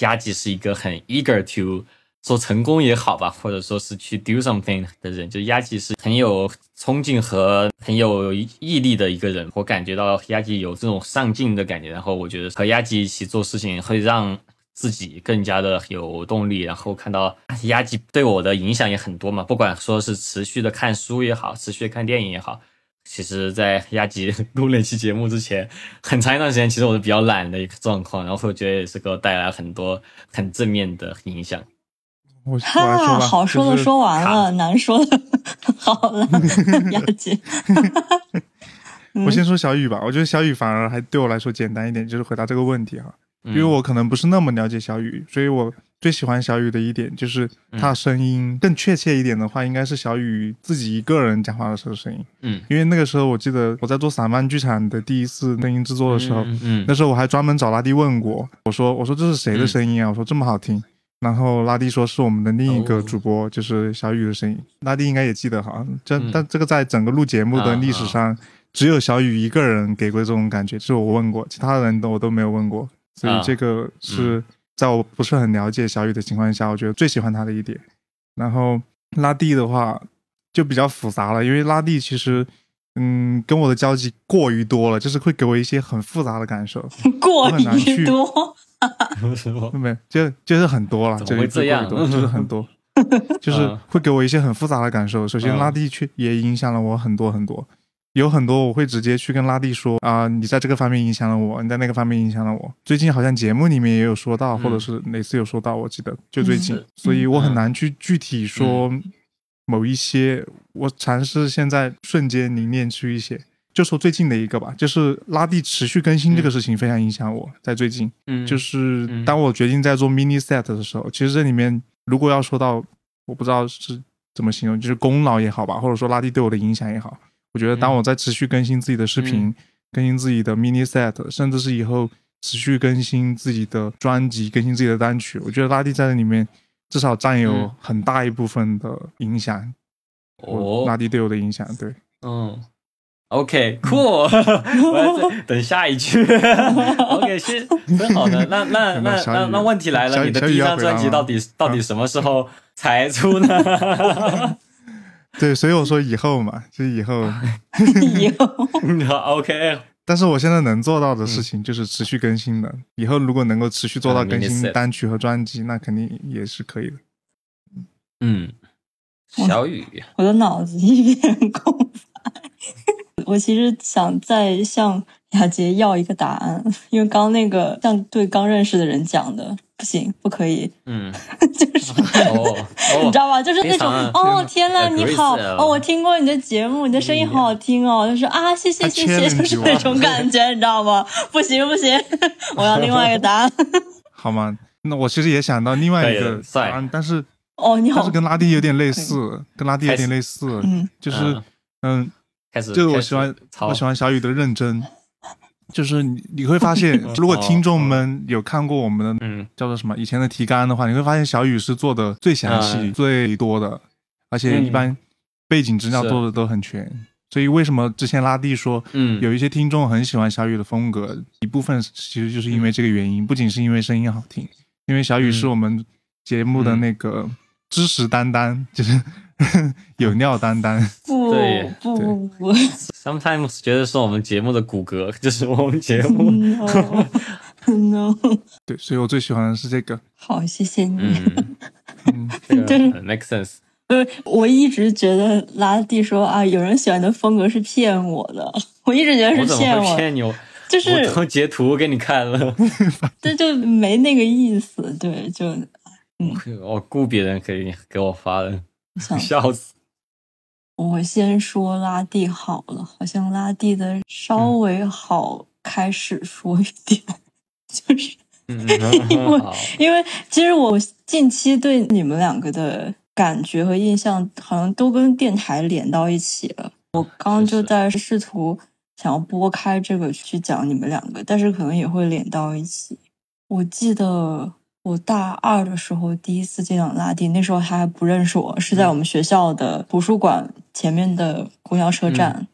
鸭季是一个很 eager to 做成功也好吧，或者说是去 do something 的人，就鸭吉是很有冲劲和很有毅力的一个人。我感觉到鸭吉有这种上进的感觉，然后我觉得和鸭吉一起做事情会让自己更加的有动力。然后看到鸭吉对我的影响也很多嘛，不管说是持续的看书也好，持续的看电影也好。其实，在鸭吉录那期节目之前，很长一段时间，其实我是比较懒的一个状况，然后我觉得也是给我带来很多很正面的影响。我哈，吧，好说的说完了，难说的好了，雅洁。我先说小雨吧，我觉得小雨反而还对我来说简单一点，就是回答这个问题哈，因为我可能不是那么了解小雨，所以我最喜欢小雨的一点就是他的声音，更确切一点的话，应该是小雨自己一个人讲话的时候声音。嗯，因为那个时候我记得我在做散漫剧场的第一次声音制作的时候，嗯嗯那时候我还专门找拉蒂问过，我说我说这是谁的声音啊？我说这么好听。然后拉蒂说是我们的另一个主播，就是小雨的声音。拉蒂应该也记得哈，这、嗯但这个在整个录节目的历史上，只有小雨一个人给过这种感觉，就是我问过，其他人都我都没有问过。所以这个是在我不是很了解小雨的情况下，我觉得最喜欢他的一点。然后拉蒂的话就比较复杂了，因为拉蒂其实。嗯，跟我的交集过于多了，就是会给我一些很复杂的感受。过很难去于多，没有，就就是很多了，怎么会这样就就是很多，就是嗯会给我一些很复杂的感受。首先，嗯拉蒂去也影响了我很多很多，有很多我会直接去跟拉蒂说啊、你在这个方面影响了我，你在那个方面影响了我。最近好像节目里面也有说到，嗯或者是哪次有说到，我记得就最近嗯，所以我很嗯难去具体说某一些。我尝试现在瞬间凝练出一些。就说最近的一个吧，就是拉蒂持续更新这个事情非常影响我，在最近。嗯，就是嗯当我决定在做 mini set 的时候，其实这里面如果要说到，我不知道是怎么形容，就是功劳也好吧，或者说拉蒂对我的影响也好，我觉得当我在持续更新自己的视频，嗯更新自己的 mini set，甚至是以后持续更新自己的专辑、更新自己的单曲，我觉得拉蒂在这里面至少占有嗯很大一部分的影响。我哦拉蒂对我的影响，对。嗯，OK，cool，我要再等下一句。OK，是真好的。那那 那那那问题来了，你的第一张专辑到底到底什么时候才出呢？对，所以我说以后嘛，就是以后。以后好，OK，但是我现在能做到的事情就是持续更新的。以后如果能够持续做到啊更新单曲和专辑，那肯定也是可以的。嗯，小雨，我的脑子一片空白。我其实想再向雅洁要一个答案，因为刚那个像对刚认识的人讲的，不行，不可以，嗯，就是。哦你哦知道吧？就是那种哦，天呐，你好哦，我听过你的节目，你的声音好好听哦。就是啊，谢谢谢谢，就是那种感觉，你知道吗？不行不行，我要另外一个答案。好吗？那我其实也想到另外一个答案，但是哦，你好但是，跟拉蒂有点类似，跟拉蒂有点类似，嗯就是嗯嗯，开始，就是我喜欢我喜欢小雨的认真，就是你你会发现，如果听众们有看过我们的嗯。叫做什么以前的提纲的话，你会发现小雨是做的最详细、嗯。最多的，而且一般背景资料做的都很全。所以为什么之前拉蒂说，嗯。有一些听众很喜欢小雨的风格，一部分其实就是因为这个原因，不仅是因为声音好听，因为小雨是我们节目的那个知识担当，就是 有料担当。不对不不不，sometimes 觉得是我们节目的骨骼，就是我们节目。no no，对，所以我最喜欢的是这个。好，谢谢你。嗯，嗯，这个就是很 make sense。呃，我一直觉得拉蒂说啊，有人喜欢的风格是骗我的，我一直觉得是骗我，会骗你？我就是我都截图给你看了。这就没那个意思，对，就嗯我雇别人可以给我发的，想 笑死。我先说拉蒂好了，好像拉蒂的稍微好开始说一点，就是嗯，因为因为其实我近期对你们两个的感觉和印象，好像都跟电台连到一起了。我刚刚就在试图想要拨开这个去讲你们两个，但是可能也会连到一起。我记得我大二的时候第一次见到拉蒂，那时候他还不认识我，是在我们学校的图书馆前面的公交车站。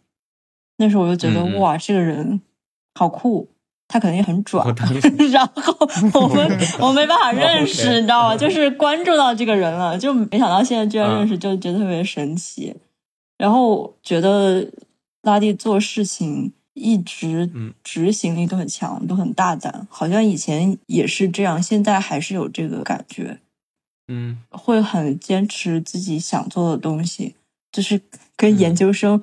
那时候我就觉得、哇，这个人好酷，他肯定很拽 然后我们 我没办法认识，你知道吗？就是关注到这个人了，就没想到现在居然认嗯识，就觉得特别神奇。然后觉得拉蒂做事情一直嗯执行力都很强，都很大胆，好像以前也是这样，现在还是有这个感觉，嗯，会很坚持自己想做的东西，就是跟研究生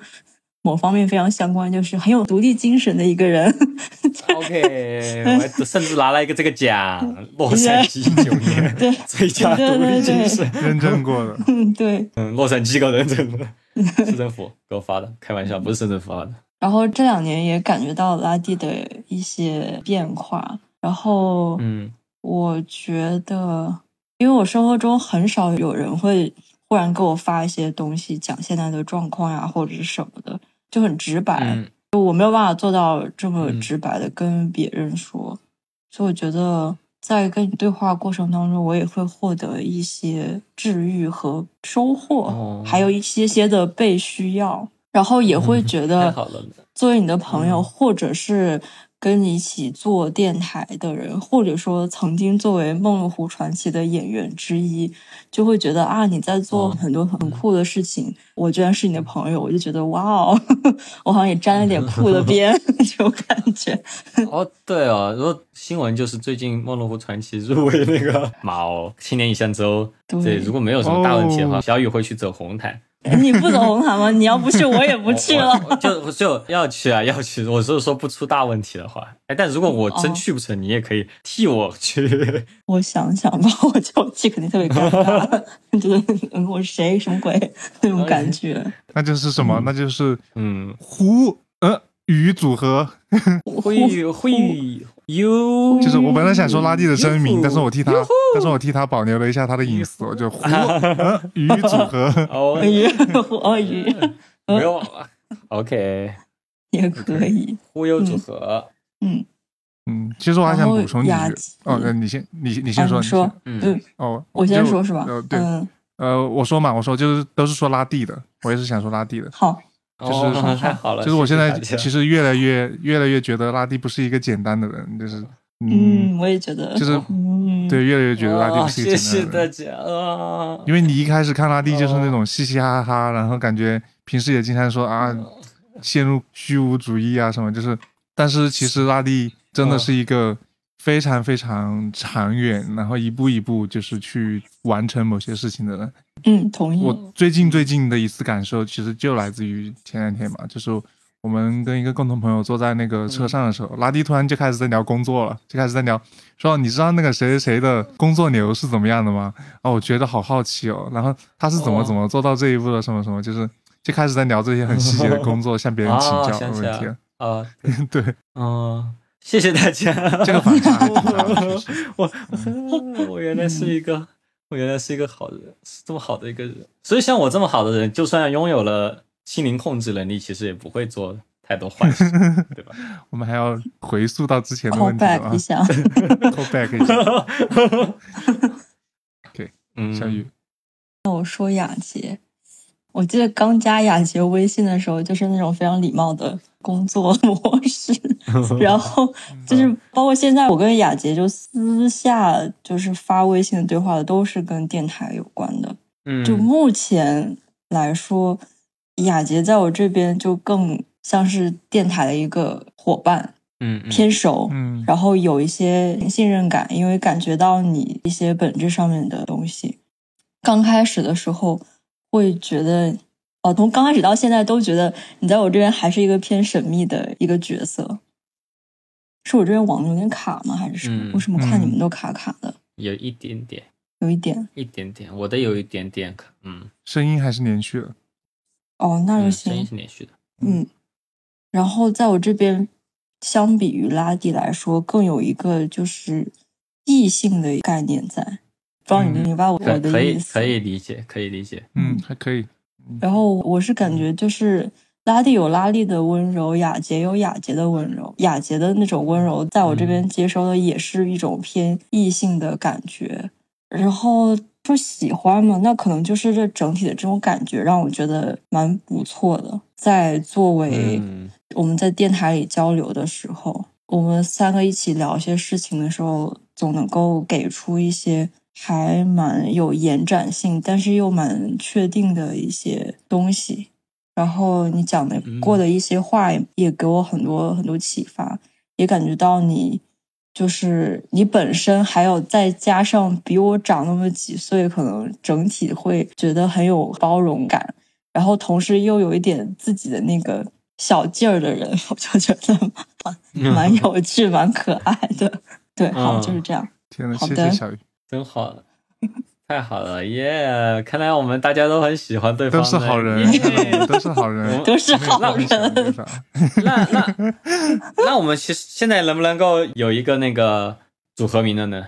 某方面非常相关，就是很有独立精神的一个人。OK，我还甚至拿了一个这个奖，洛杉矶一九年最佳独立精神。认证过的。嗯，对。嗯，洛杉矶搞认证的，市政府给我发的，开玩笑，不是市政府发的。然后这两年也感觉到拉蒂的一些变化，然后嗯我觉得，因为我生活中很少有人会忽然给我发一些东西，讲现在的状况呀，或者是什么的，就很直白。嗯我没有办法做到这么嗯直白的跟别人说，所以我觉得在跟你对话过程当中，我也会获得一些治愈和收获，哦还有一些些的被需要，然后也会觉太得作为你的朋友，嗯或者是跟你一起做电台的人，或者说曾经作为梦露湖传奇的演员之一，就会觉得啊，你在做哦很多很酷的事情，我居然是你的朋友，我就觉得哇哦，我好像也沾了点 酷的边，这种感觉。哦，对哦，如果新闻就是最近梦露湖传奇入围那个马哦青年影像周，对对，如果没有什么大问题的话，哦小雨会去走红毯。你不走红毯吗？你要不去，我也不去了。我我就就要去啊，要去。我是说不出大问题的话，哎，但如果我真哦去不成，你也可以替我去。我想想吧，我就去肯定特别尴尬，觉得嗯我是谁什么鬼那种感觉。那就是什么？那就是嗯，胡呃雨组合。会会有，就是我本来想说拉蒂的真名，但是我替他，但是我替他保留了一下他的隐私，我就胡呃雨组合。哦鳄，鱼，鳄鱼没有，OK，也可以。忽悠组合，嗯，嗯，其实我还想补充一句。哦，呃你先，你你先说，啊你说，嗯嗯，哦，我先说是吧？呃，对，嗯，呃，我说嘛，我说就是都是说拉蒂的，我也是想说拉蒂的。好，就是哦 太好了。就是我现在谢谢大家其实越来越越来越觉得拉蒂不是一个简单的人，就是嗯，嗯，我也觉得，就是嗯，对，越来越觉得拉蒂不是一个谢谢大简单的人。家啊！因为你一开始看拉蒂就是那种嘻嘻哈哈，然后感觉平时也经常说啊，陷入虚无主义啊什么，就是，但是其实拉蒂真的是一个非常非常长远，然后一步一步就是去完成某些事情的人。嗯，同意。我最近最近的一次感受，其实就来自于前两天嘛，就是我们跟一个共同朋友坐在那个车上的时候，拉蒂突然就开始在聊工作了，就开始在聊说你知道那个谁谁谁的工作流是怎么样的吗？哦，我觉得好好奇哦，然后他是怎么哦怎么做到这一步的，什么什么，就是就开始在聊这些很细节的工作，向别人请教啊，的问题。啊，对，嗯，谢谢大家。这个反差。我我原来是一个我原来是一个好人，是这么好的一个人。所以像我这么好的人，就算拥有了心灵控制能力，其实也不会做太多坏事，对吧？我们还要回溯到之前的问题了 back 啊一下。，call back 一下。嗯，小雨，那我说雅洁，我记得刚加雅洁微信的时候，就是那种非常礼貌的工作模式，然后就是包括现在我跟雅洁就私下就是发微信的对话的，都是跟电台有关的。嗯，就目前来说，雅洁在我这边就更像是电台的一个伙伴，嗯嗯偏熟，嗯然后有一些信任感，因为感觉到你一些本质上面的东西。刚开始的时候会觉得，哦，从刚开始到现在都觉得你在我这边还是一个偏神秘的一个角色。是我这边网有点卡吗？还是什么？嗯为什么看你嗯们都卡卡的？有一点点，有一点一点点，我的有一点点卡，嗯，声音还是连续的。哦，那就嗯行。声音是连续的，嗯，然后在我这边，相比于拉蒂来说，更有一个就是异性的概念在，不知道你们嗯明白我可的意思？可以可以理解，可以理解，嗯，还可以。然后我是感觉就是拉蒂有拉力的温柔，雅洁有雅洁的温柔，雅洁的那种温柔，在我这边接收的也是一种偏异性的感觉。然后说喜欢嘛，那可能就是这整体的这种感觉让我觉得蛮不错的。在作为嗯我们在电台里交流的时候，我们三个一起聊一些事情的时候，总能够给出一些还蛮有延展性，但是又蛮确定的一些东西。然后你讲的嗯过的一些话也给我很多很多启发，也感觉到你就是你本身还有再加上比我长那么几岁，可能整体会觉得很有包容感，然后同时又有一点自己的那个小劲儿的人，我就觉得蛮 蛮有趣、蛮可爱的。对，好，嗯就是这样。天呐，好的谢谢小雨，真好，太好了，耶！看来我们大家都很喜欢对方都，是好人，都是好人，都是好人，啥那那那我们其实现在能不能够有一个那个组合名的呢？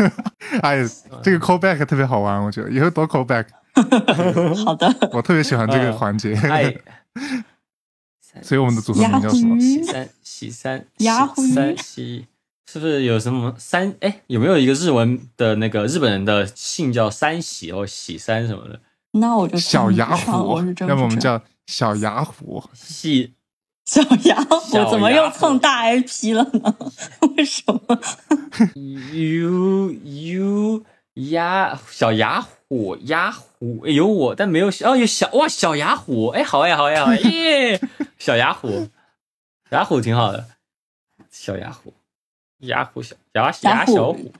哎，这个 call back 特别好玩，我觉得以后多 call back，好的，我特别喜欢这个环节。爱 所以我们的组合名叫什么？喜三喜三雅虎喜三喜，是不是有什么三？哎，有没有一个日文的那个日本人的姓叫三喜或喜三什么的？那我就小雅虎我是，真要么我们叫小雅虎。喜小雅虎，怎么又蹭大 IP 了呢？为什么？U U 鸭小雅虎雅虎哎有我，但没有小哦有小哇小雅虎哎好呀好呀好呀耶小雅虎雅虎挺好的小雅虎雅虎小雅雅虎雅小虎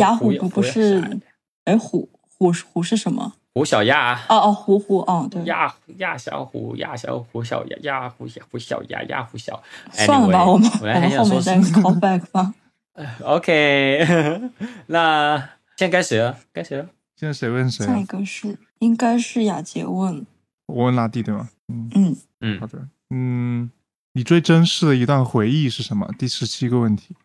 雅虎虎不不是？哎，虎虎虎是什么？虎小鸭哦哦，虎虎哦，对，亚亚小虎亚小虎小鸭鸭虎小虎小鸭鸭虎小。算了吧，我们我们后面再 call back 吧。OK，那现在该谁了？该谁了？现在谁问谁下一啊？个是应该是雅洁问，我问拉蒂对吗？嗯，嗯，嗯好，的。嗯，你最珍视的一段回忆是什么？第十七个问题。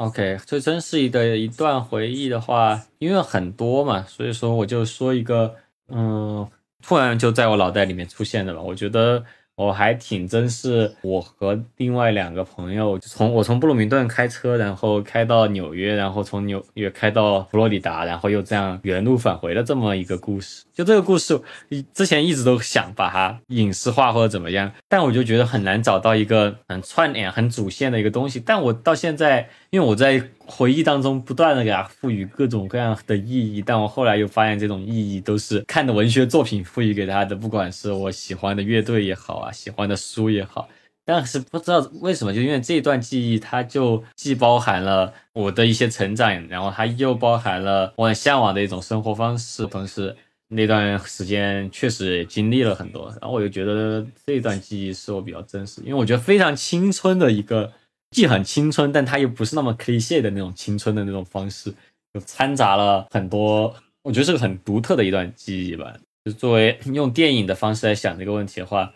OK，最真实的一段回忆的话，因为很多嘛，所以说我就说一个，嗯，突然就在我脑袋里面出现的吧。我觉得我还挺珍视我和另外两个朋友，从我从布鲁明顿开车，然后开到纽约，然后从纽约开到佛罗里达，然后又这样原路返回的这么一个故事。就这个故事，之前一直都想把它影视化或者怎么样，但我就觉得很难找到一个很串联、很主线的一个东西。但我到现在，因为我在回忆当中不断的给它赋予各种各样的意义，但我后来又发现这种意义都是看的文学作品赋予给它的，不管是我喜欢的乐队也好啊，喜欢的书也好。但是不知道为什么，就因为这段记忆，它就既包含了我的一些成长，然后它又包含了我很向往的一种生活方式，同时那段时间确实也经历了很多，然后我就觉得这段记忆是我比较真实，因为我觉得非常青春的一个，既很青春，但它又不是那么 cliché 的那种青春的那种方式，就掺杂了很多，我觉得是个很独特的一段记忆吧。就作为用电影的方式来想这个问题的话，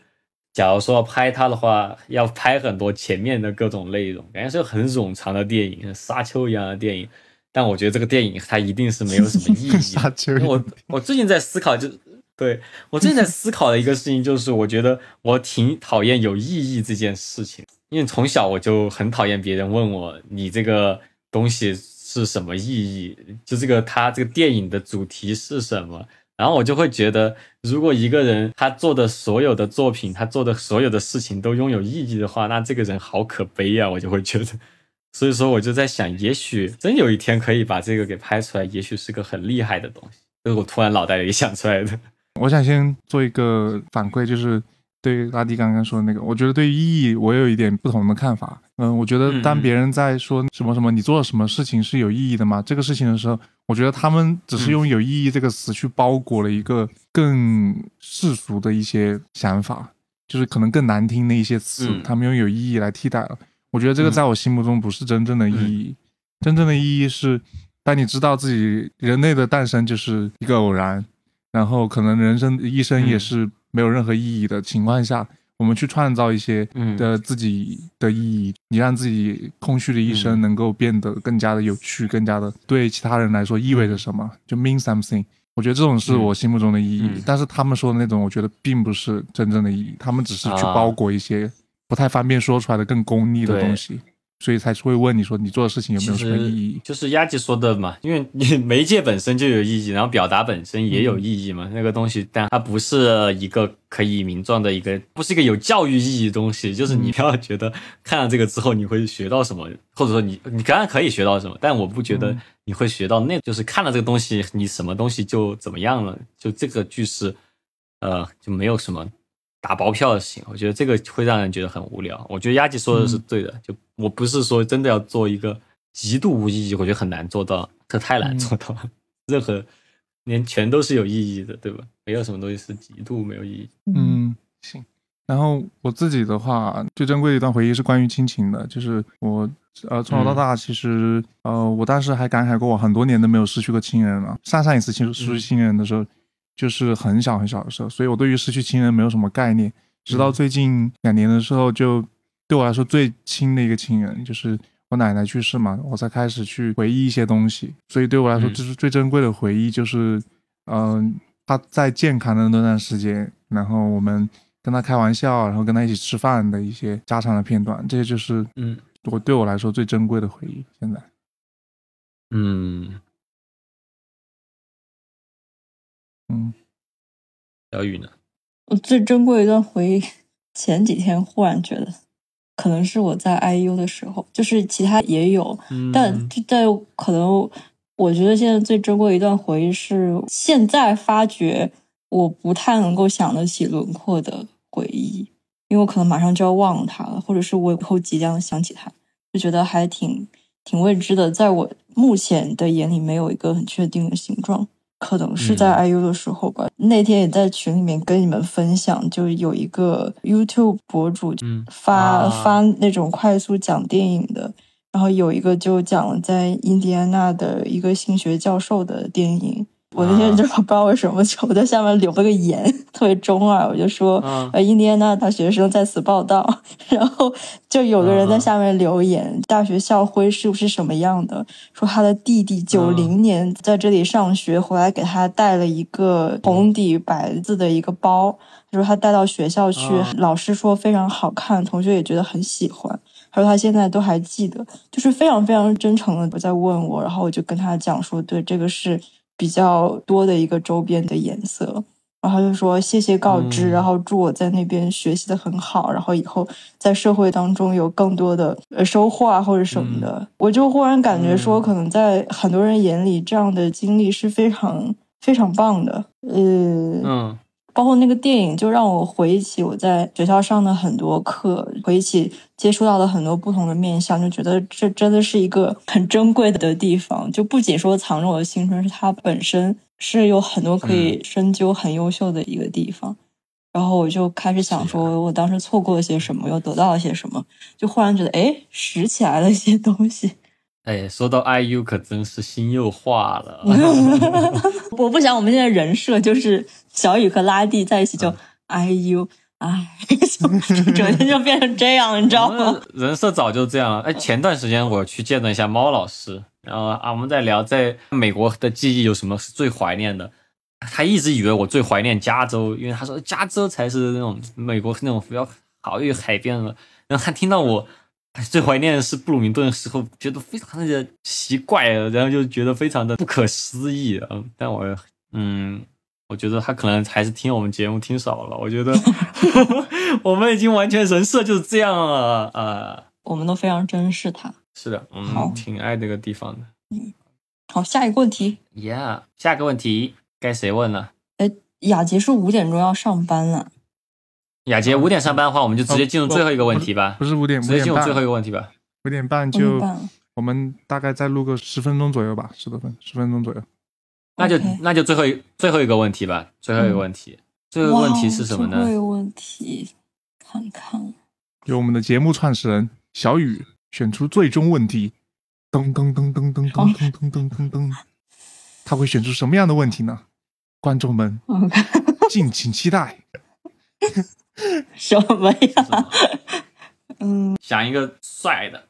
假如说要拍它的话，要拍很多前面的各种内容，感觉是个很冗长的电影，像沙丘一样的电影。但我觉得这个电影它一定是没有什么意义沙的。因为我我最近在思考，就对我最近在思考的一个事情就是，我觉得我挺讨厌有意义这件事情，因为从小我就很讨厌别人问我你这个东西是什么意义，就这个他这个电影的主题是什么。然后我就会觉得，如果一个人他做的所有的作品，他做的所有的事情都拥有意义的话，那这个人好可悲啊！我就会觉得，所以说我就在想，也许真有一天可以把这个给拍出来，也许是个很厉害的东西。这是我突然脑袋里想出来的。我想先做一个反馈，就是对于拉蒂刚刚说的那个，我觉得对于意义我有一点不同的看法。嗯，我觉得当别人在说什么什么你做了什么事情是有意义的吗？这个事情的时候，我觉得他们只是用“有意义”这个词去包裹了一个更世俗的一些想法，就是可能更难听的一些词，他们用“有意义”来替代了。我觉得这个在我心目中不是真正的意义，真正的意义是当你知道自己人类的诞生就是一个偶然。然后可能人生一生也是没有任何意义的情况下，我们去创造一些的自己的意义，你让自己空虚的一生能够变得更加的有趣，更加的对其他人来说意味着什么，就 mean something。我觉得这种是我心目中的意义，但是他们说的那种，我觉得并不是真正的意义，他们只是去包裹一些不太方便说出来的更功利的东西。所以才会问你说你做的事情有没有什么意义？就是鸭姐说的嘛，因为你媒介本身就有意义，然后表达本身也有意义嘛。那个东西，但它不是一个可以名状的一个，不是一个有教育意义的东西。就是你不要觉得看了这个之后你会学到什么，或者说你你当然可以学到什么，但我不觉得你会学到那，就是看了这个东西你什么东西就怎么样了。就这个句式，呃，就没有什么。打包票行，我觉得这个会让人觉得很无聊。我觉得鸭姐说的是对的，就我不是说真的要做一个极度无意义，我觉得很难做到，这太难做到。任何连全都是有意义的，对吧？没有什么东西是极度没有意义。嗯，行。然后我自己的话，最珍贵的一段回忆是关于亲情的，就是我呃从小到大，其实呃我当时还感慨过，我很多年都没有失去过亲人了。上上一次亲失去亲人的时候。就是很小很小的时候，所以我对于失去亲人没有什么概念。直到最近两年的时候，就对我来说最亲的一个亲人就是我奶奶去世嘛，我才开始去回忆一些东西。所以对我来说，这是最珍贵的回忆，就是嗯，她在健康的那段时间，然后我们跟她开玩笑，然后跟她一起吃饭的一些家常的片段，这些就是嗯，我对我来说最珍贵的回忆。现在，嗯。嗯，小雨呢？我最珍贵一段回忆，前几天忽然觉得，可能是我在 IU 的时候，就是其他也有，但但可能我觉得现在最珍贵一段回忆是现在发觉我不太能够想得起轮廓的回忆，因为我可能马上就要忘了它了，或者是我以后即将想起它，就觉得还挺挺未知的，在我目前的眼里没有一个很确定的形状。可能是在 IU 的时候吧。那天也在群里面跟你们分享，就有一个 YouTube 博主发发那种快速讲电影的，然后有一个就讲了在印第安纳的一个性学教授的电影。我那天就 不知道为什么，就我在下面留了个言，特别中二，我就说，呃，印第安纳大学生在此报道，然后就有个人在下面留言，大学校徽是不是什么样的？说他的弟弟九零年在这里上学，回来给他带了一个红底白字的一个包，他说他带到学校去，老师说非常好看，同学也觉得很喜欢，他说他现在都还记得，就是非常非常真诚的在问我，然后我就跟他讲说，对，这个是。比较多的一个周边的颜色，然后他就说谢谢告知，然后祝我在那边学习的很好，然后以后在社会当中有更多的呃收获啊或者什么的。我就忽然感觉说，可能在很多人眼里，这样的经历是非常非常棒的。呃，嗯。包括那个电影，就让我回忆起我在学校上的很多课，回忆起接触到的很多不同的面相，就觉得这真的是一个很珍贵的地方。就不仅说藏着我的青春，是它本身是有很多可以深究、很优秀的一个地方。然后我就开始想说，我当时错过了些什么，又得到了些什么，就忽然觉得，哎，拾起来了一些东西。哎，说到 IU，可真是心又化了。我不想我们现在人设就是小雨和拉蒂在一起就 IU，哎，整天 就变成这样，你知道吗？人设早就这样了。哎，前段时间我去见了一下猫老师，然后啊，我们在聊在美国的记忆有什么是最怀念的。他一直以为我最怀念加州，因为他说加州才是那种美国那种比较好有海边的。然后他听到我最怀念的是布鲁明顿的时候，觉得非常的奇怪，然后就觉得非常的不可思议啊。但我嗯，我觉得他可能还是听我们节目听少了。我觉得 我们已经完全人设就是这样了啊。我们都非常珍视他。是的，我们挺爱这个地方的。嗯好，下一个问题，Yeah，下个问题该谁问了？哎雅洁是五点钟要上班了，雅洁五点上班的话，我们就直接进入最后一个问题吧。不是五点，直五点半接进入最后一个问题吧。五点半就。我们大概再录个十分钟左右吧，十多分，十分钟左右。那就那就最后一最后一个问题吧。最后一个问题，最后一个问题是什么呢？哇最后一个问题，看看，由我们的节目创始人小雨选出最终问题，噔噔噔噔噔噔噔噔噔噔噔，他会选出什么样的问题呢？观众们敬请期待。什么呀？嗯，想一个帅的，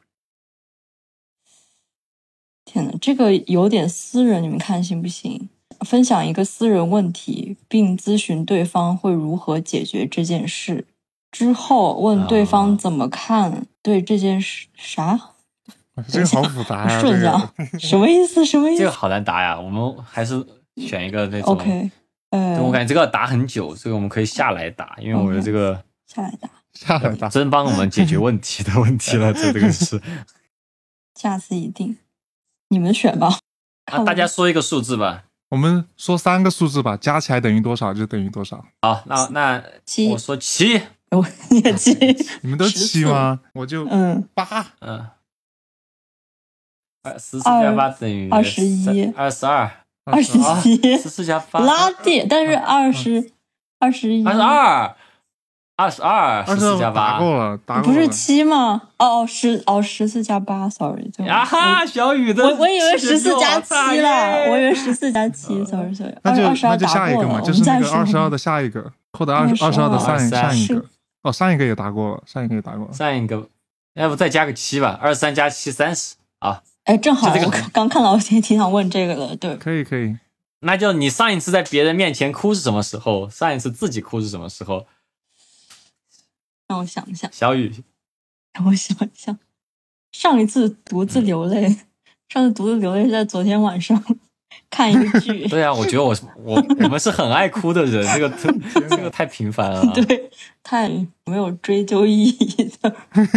天呐，这个有点私人，你们看行不行？分享一个私人问题，并咨询对方会如何解决这件事。之后问对方怎么看对这件事啥？这个好复杂啊！这顺个，什么意思？什么意思这个好难答呀。我们还是选一个那种。？OK，呃，我感觉这个要打很久，所以我们可以下来打，因为我觉得这个下来打，下来打。真帮我们解决问题的问题了。这这个是 下次一定，你们选吧。啊，大家说一个数字吧。我们说三个数字吧，加起来等于多少就等于多少。好，那那七我说七，我也七，你们都十七吗？我就嗯，八。嗯，二十四加八等于二十一二十二，二十啊一，十四加八，拉地，但是二十二十一，二十二，二十二，二十十四加八，打过了，打过了。不是七吗？哦哦，十哦十四加八，sorry，啊哈，小雨的，我我以为十四加七了，我以为耶十四加七，sorry sorry，那就那就下一个嘛，就是那个二十二的下一个，或者二22二十二的上23上一个。哦，上一个也答过了，上一个也答过了。上一个，要不再加个七吧，二十三加七三十啊，哎，正好我刚刚看到，我挺挺想问这个的，对，可以可以，那就你上一次在别人面前哭是什么时候？上一次自己哭是什么时候？让我想一想，小雨，让我想一想，上一次独自流泪，上次独自流泪是在昨天晚上 看一个剧，对啊，我觉得我我我们是很爱哭的人，这个这个太频繁了啊。对，太没有追究意义的，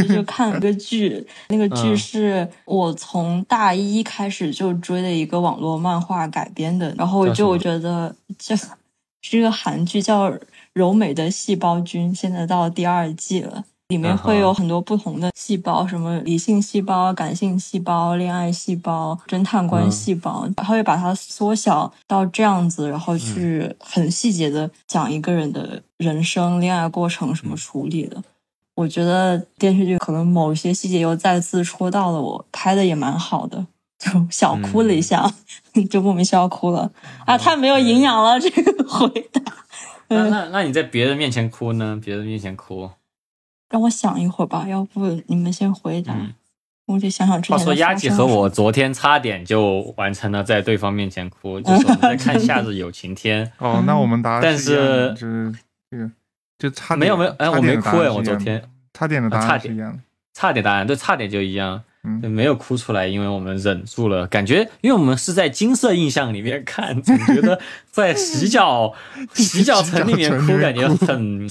就看了个剧。那个剧嗯是我从大一开始就追的一个网络漫画改编的，然后就我觉得这是一个韩剧，叫《柔美的细胞君》，现在到第二季了。里面会有很多不同的细胞，什么理性细胞、感性细胞、恋爱细胞、侦探官细胞，他会把它缩小到这样子，然后去很细节的讲一个人的人生、恋爱过程什么处理的。我觉得电视剧可能某些细节又再次戳到了我，拍的也蛮好的，就小哭了一下，就莫名其妙哭了啊！太没有营养了，这个回答。那那那你在别人面前哭呢？别人面前哭。让我想一会儿吧，要不你们先回答，嗯我得想想之前话说，的发丫姐和我昨天差点就完成了在对方面前哭，就是我们在看《夏日有晴天》。哦，那我们答案但是就是这个就差没有没有，哎，我没哭哎，我昨天差点的答啊差点案是一样的。差点答案，对，差点就一样，嗯就没有哭出来，因为我们忍住了。感觉，因为我们是在金色印象里面看，总觉得 在洗脚洗脚城里面哭，感觉很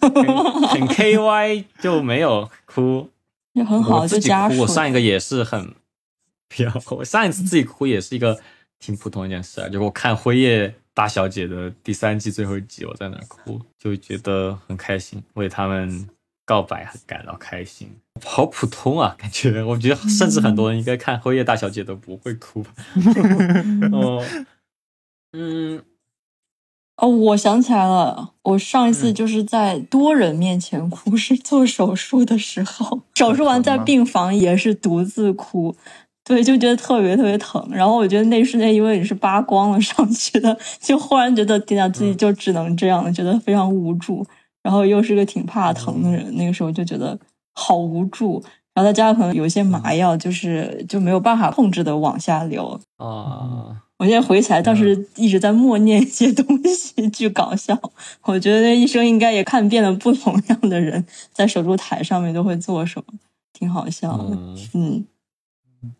很很 K Y，就没有哭。也很好，就我自己哭，我。上一个也是很，比较，我上一次自己哭也是一个挺普通的一件事啊，就我看《辉夜大小姐》的第三季最后一集，我在那哭，就觉得很开心，为他们告白很感到开心。好普通啊，感觉，我觉得甚至很多人应该看《辉夜大小姐》都不会哭吧。哦，嗯，哦，我想起来了，我上一次嗯就是在多人面前哭，是做手术的时候，手术完在病房也是独自哭，对，就觉得特别特别疼。然后我觉得那瞬间因为你是扒光了上去的，就忽然觉得天呐，自己就只能这样了，觉得非常无助。然后又是个挺怕疼的人，那个时候就觉得好无助，然后再加上可能有一些麻药，就是就没有办法控制的往下流。啊，我现在回起来，当时一直在默念一些东西，巨搞笑。我觉得医生应该也看遍了不同样的人在手术台上面都会做什么，挺好笑的。嗯，嗯，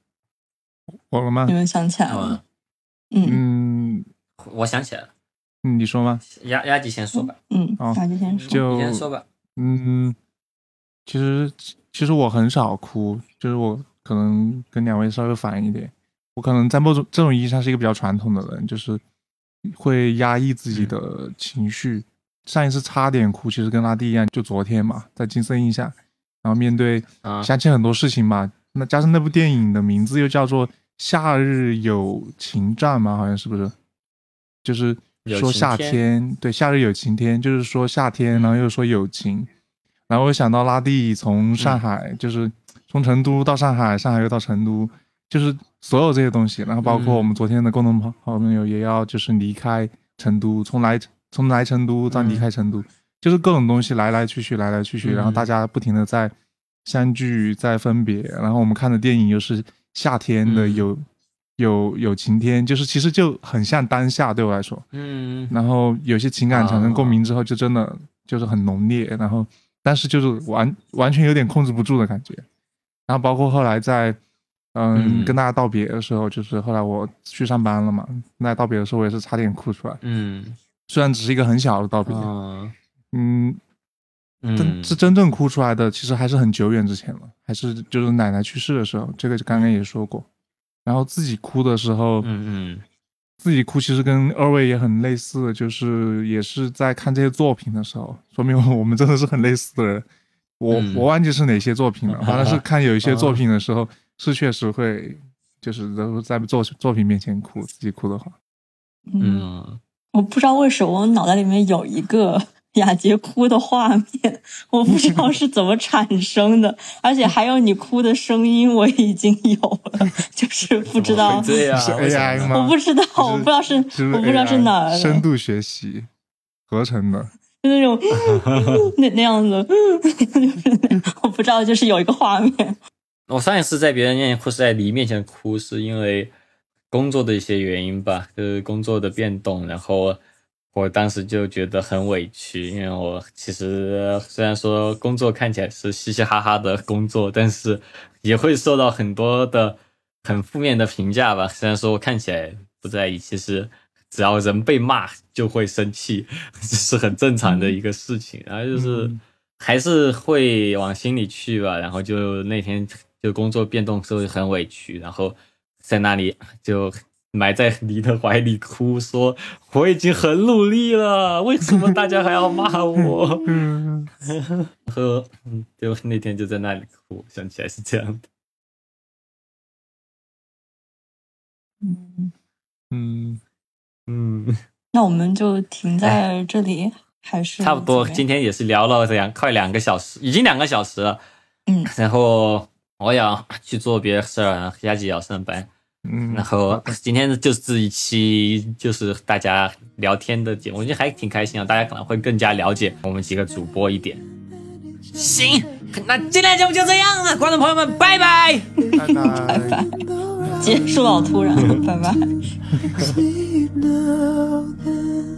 我了吗你？们想起来了？嗯嗯，我想起来了，嗯你说吗？丫丫姐先说吧，嗯，哦那就先说。就你先说吧。嗯，其实其实我很少哭，就是我可能跟两位稍微反一点，我可能在某种这种意义上是一个比较传统的人，就是会压抑自己的情绪。上一次差点哭，其实跟拉蒂一样，就昨天嘛，在金色印象，然后面对啊想起很多事情嘛，那加上那部电影的名字又叫做《夏日友情战》嘛，好像是不是？就是有说夏天天，对，夏日有晴天，就是说夏天，然后又说友情，然后我想到拉蒂从上海，就是从成都到上海，上海又到成都，就是所有这些东西，然后包括嗯。我们昨天的共同朋朋友也要就是离开成都，从来从来成都到离开成都，就是各种东西来来去去，来来去去，然后嗯。大家不停的在相聚，在分别，然后我们看的电影又是夏天的嗯有、有有晴天，就是其实就很像当下对我来说，嗯然后有些情感产生共鸣之后，就真的就是很浓烈，然后但是就是完完全有点控制不住的感觉。然后包括后来在嗯嗯跟大家道别的时候，就是后来我去上班了嘛，跟大家道别的时候，我也是差点哭出来。嗯虽然只是一个很小的道别，啊嗯，但嗯，是真正哭出来的，其实还是很久远之前了，还是就是奶奶去世的时候，这个刚刚也说过。然后自己哭的时候，嗯嗯。自己哭其实跟二位也很类似，就是也是在看这些作品的时候，说明我们真的是很类似的人。我、嗯。我忘记是哪些作品了，反正是看有一些作品的时候，是确实会就是都在作作品面前哭，自己哭的话，嗯，嗯。我不知道为什么我脑袋里面有一个雅洁哭的画面，我不知道是怎么产生的，而且还有你哭的声音，我已经有了，就是不知道，会这样是 AI 吗？我不知道，我不知道是，就是我不知道是哪儿，深度学习合成的。就那种 那那样子，就是我不知道，就是有一个画面，我上一次在别人面前哭是在你面前哭，是因为工作的一些原因吧，就是工作的变动，然后我当时就觉得很委屈，因为我其实虽然说工作看起来是嘻嘻哈哈的工作，但是也会受到很多的很负面的评价吧。虽然说我看起来不在意，其实只要人被骂就会生气，这是很正常的一个事情。然后就是。还是会往心里去吧。然后就那天就工作变动之后就很委屈，然后在那里就埋在你的怀里哭，说我已经很努力了，为什么大家还要骂我？嗯，然后嗯就那天就在那里哭，想起来是这样的。嗯，嗯，嗯，那我们就停在这里，还是差不多，今天也是聊了两快两个小时，已经两个小时了。嗯，然后我要去做别的事儿，然后丫姐也要上班。嗯，然后今天就是一期就是大家聊天的节目，我觉得还挺开心啊，大家可能会更加了解我们几个主播一点。行，那今天节目就这样了，观众朋友们，拜拜。拜拜。拜拜，结束好突然，拜拜。Sleep now then.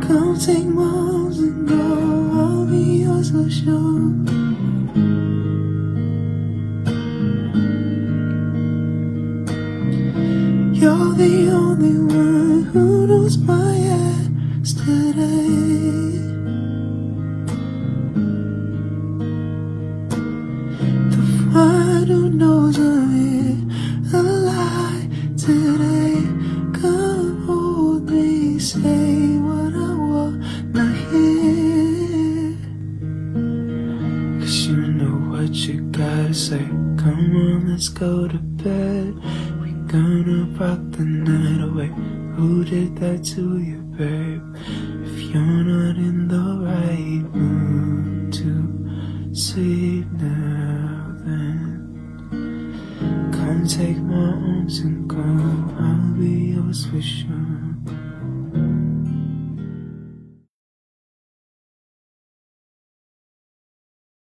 Come take my arms and go. I'll be yours for sure. You're the only one who knows my yesterday. The one who knows I'm here alive today. Come hold me, say what I wanna hear. Cause you know what you gotta say. Come on, let's go to bed. Gonna rock the night away. Who did that to you, babe? If you're not in the right mood to sleep now, then come take my arms and go. I'll be yours for sure.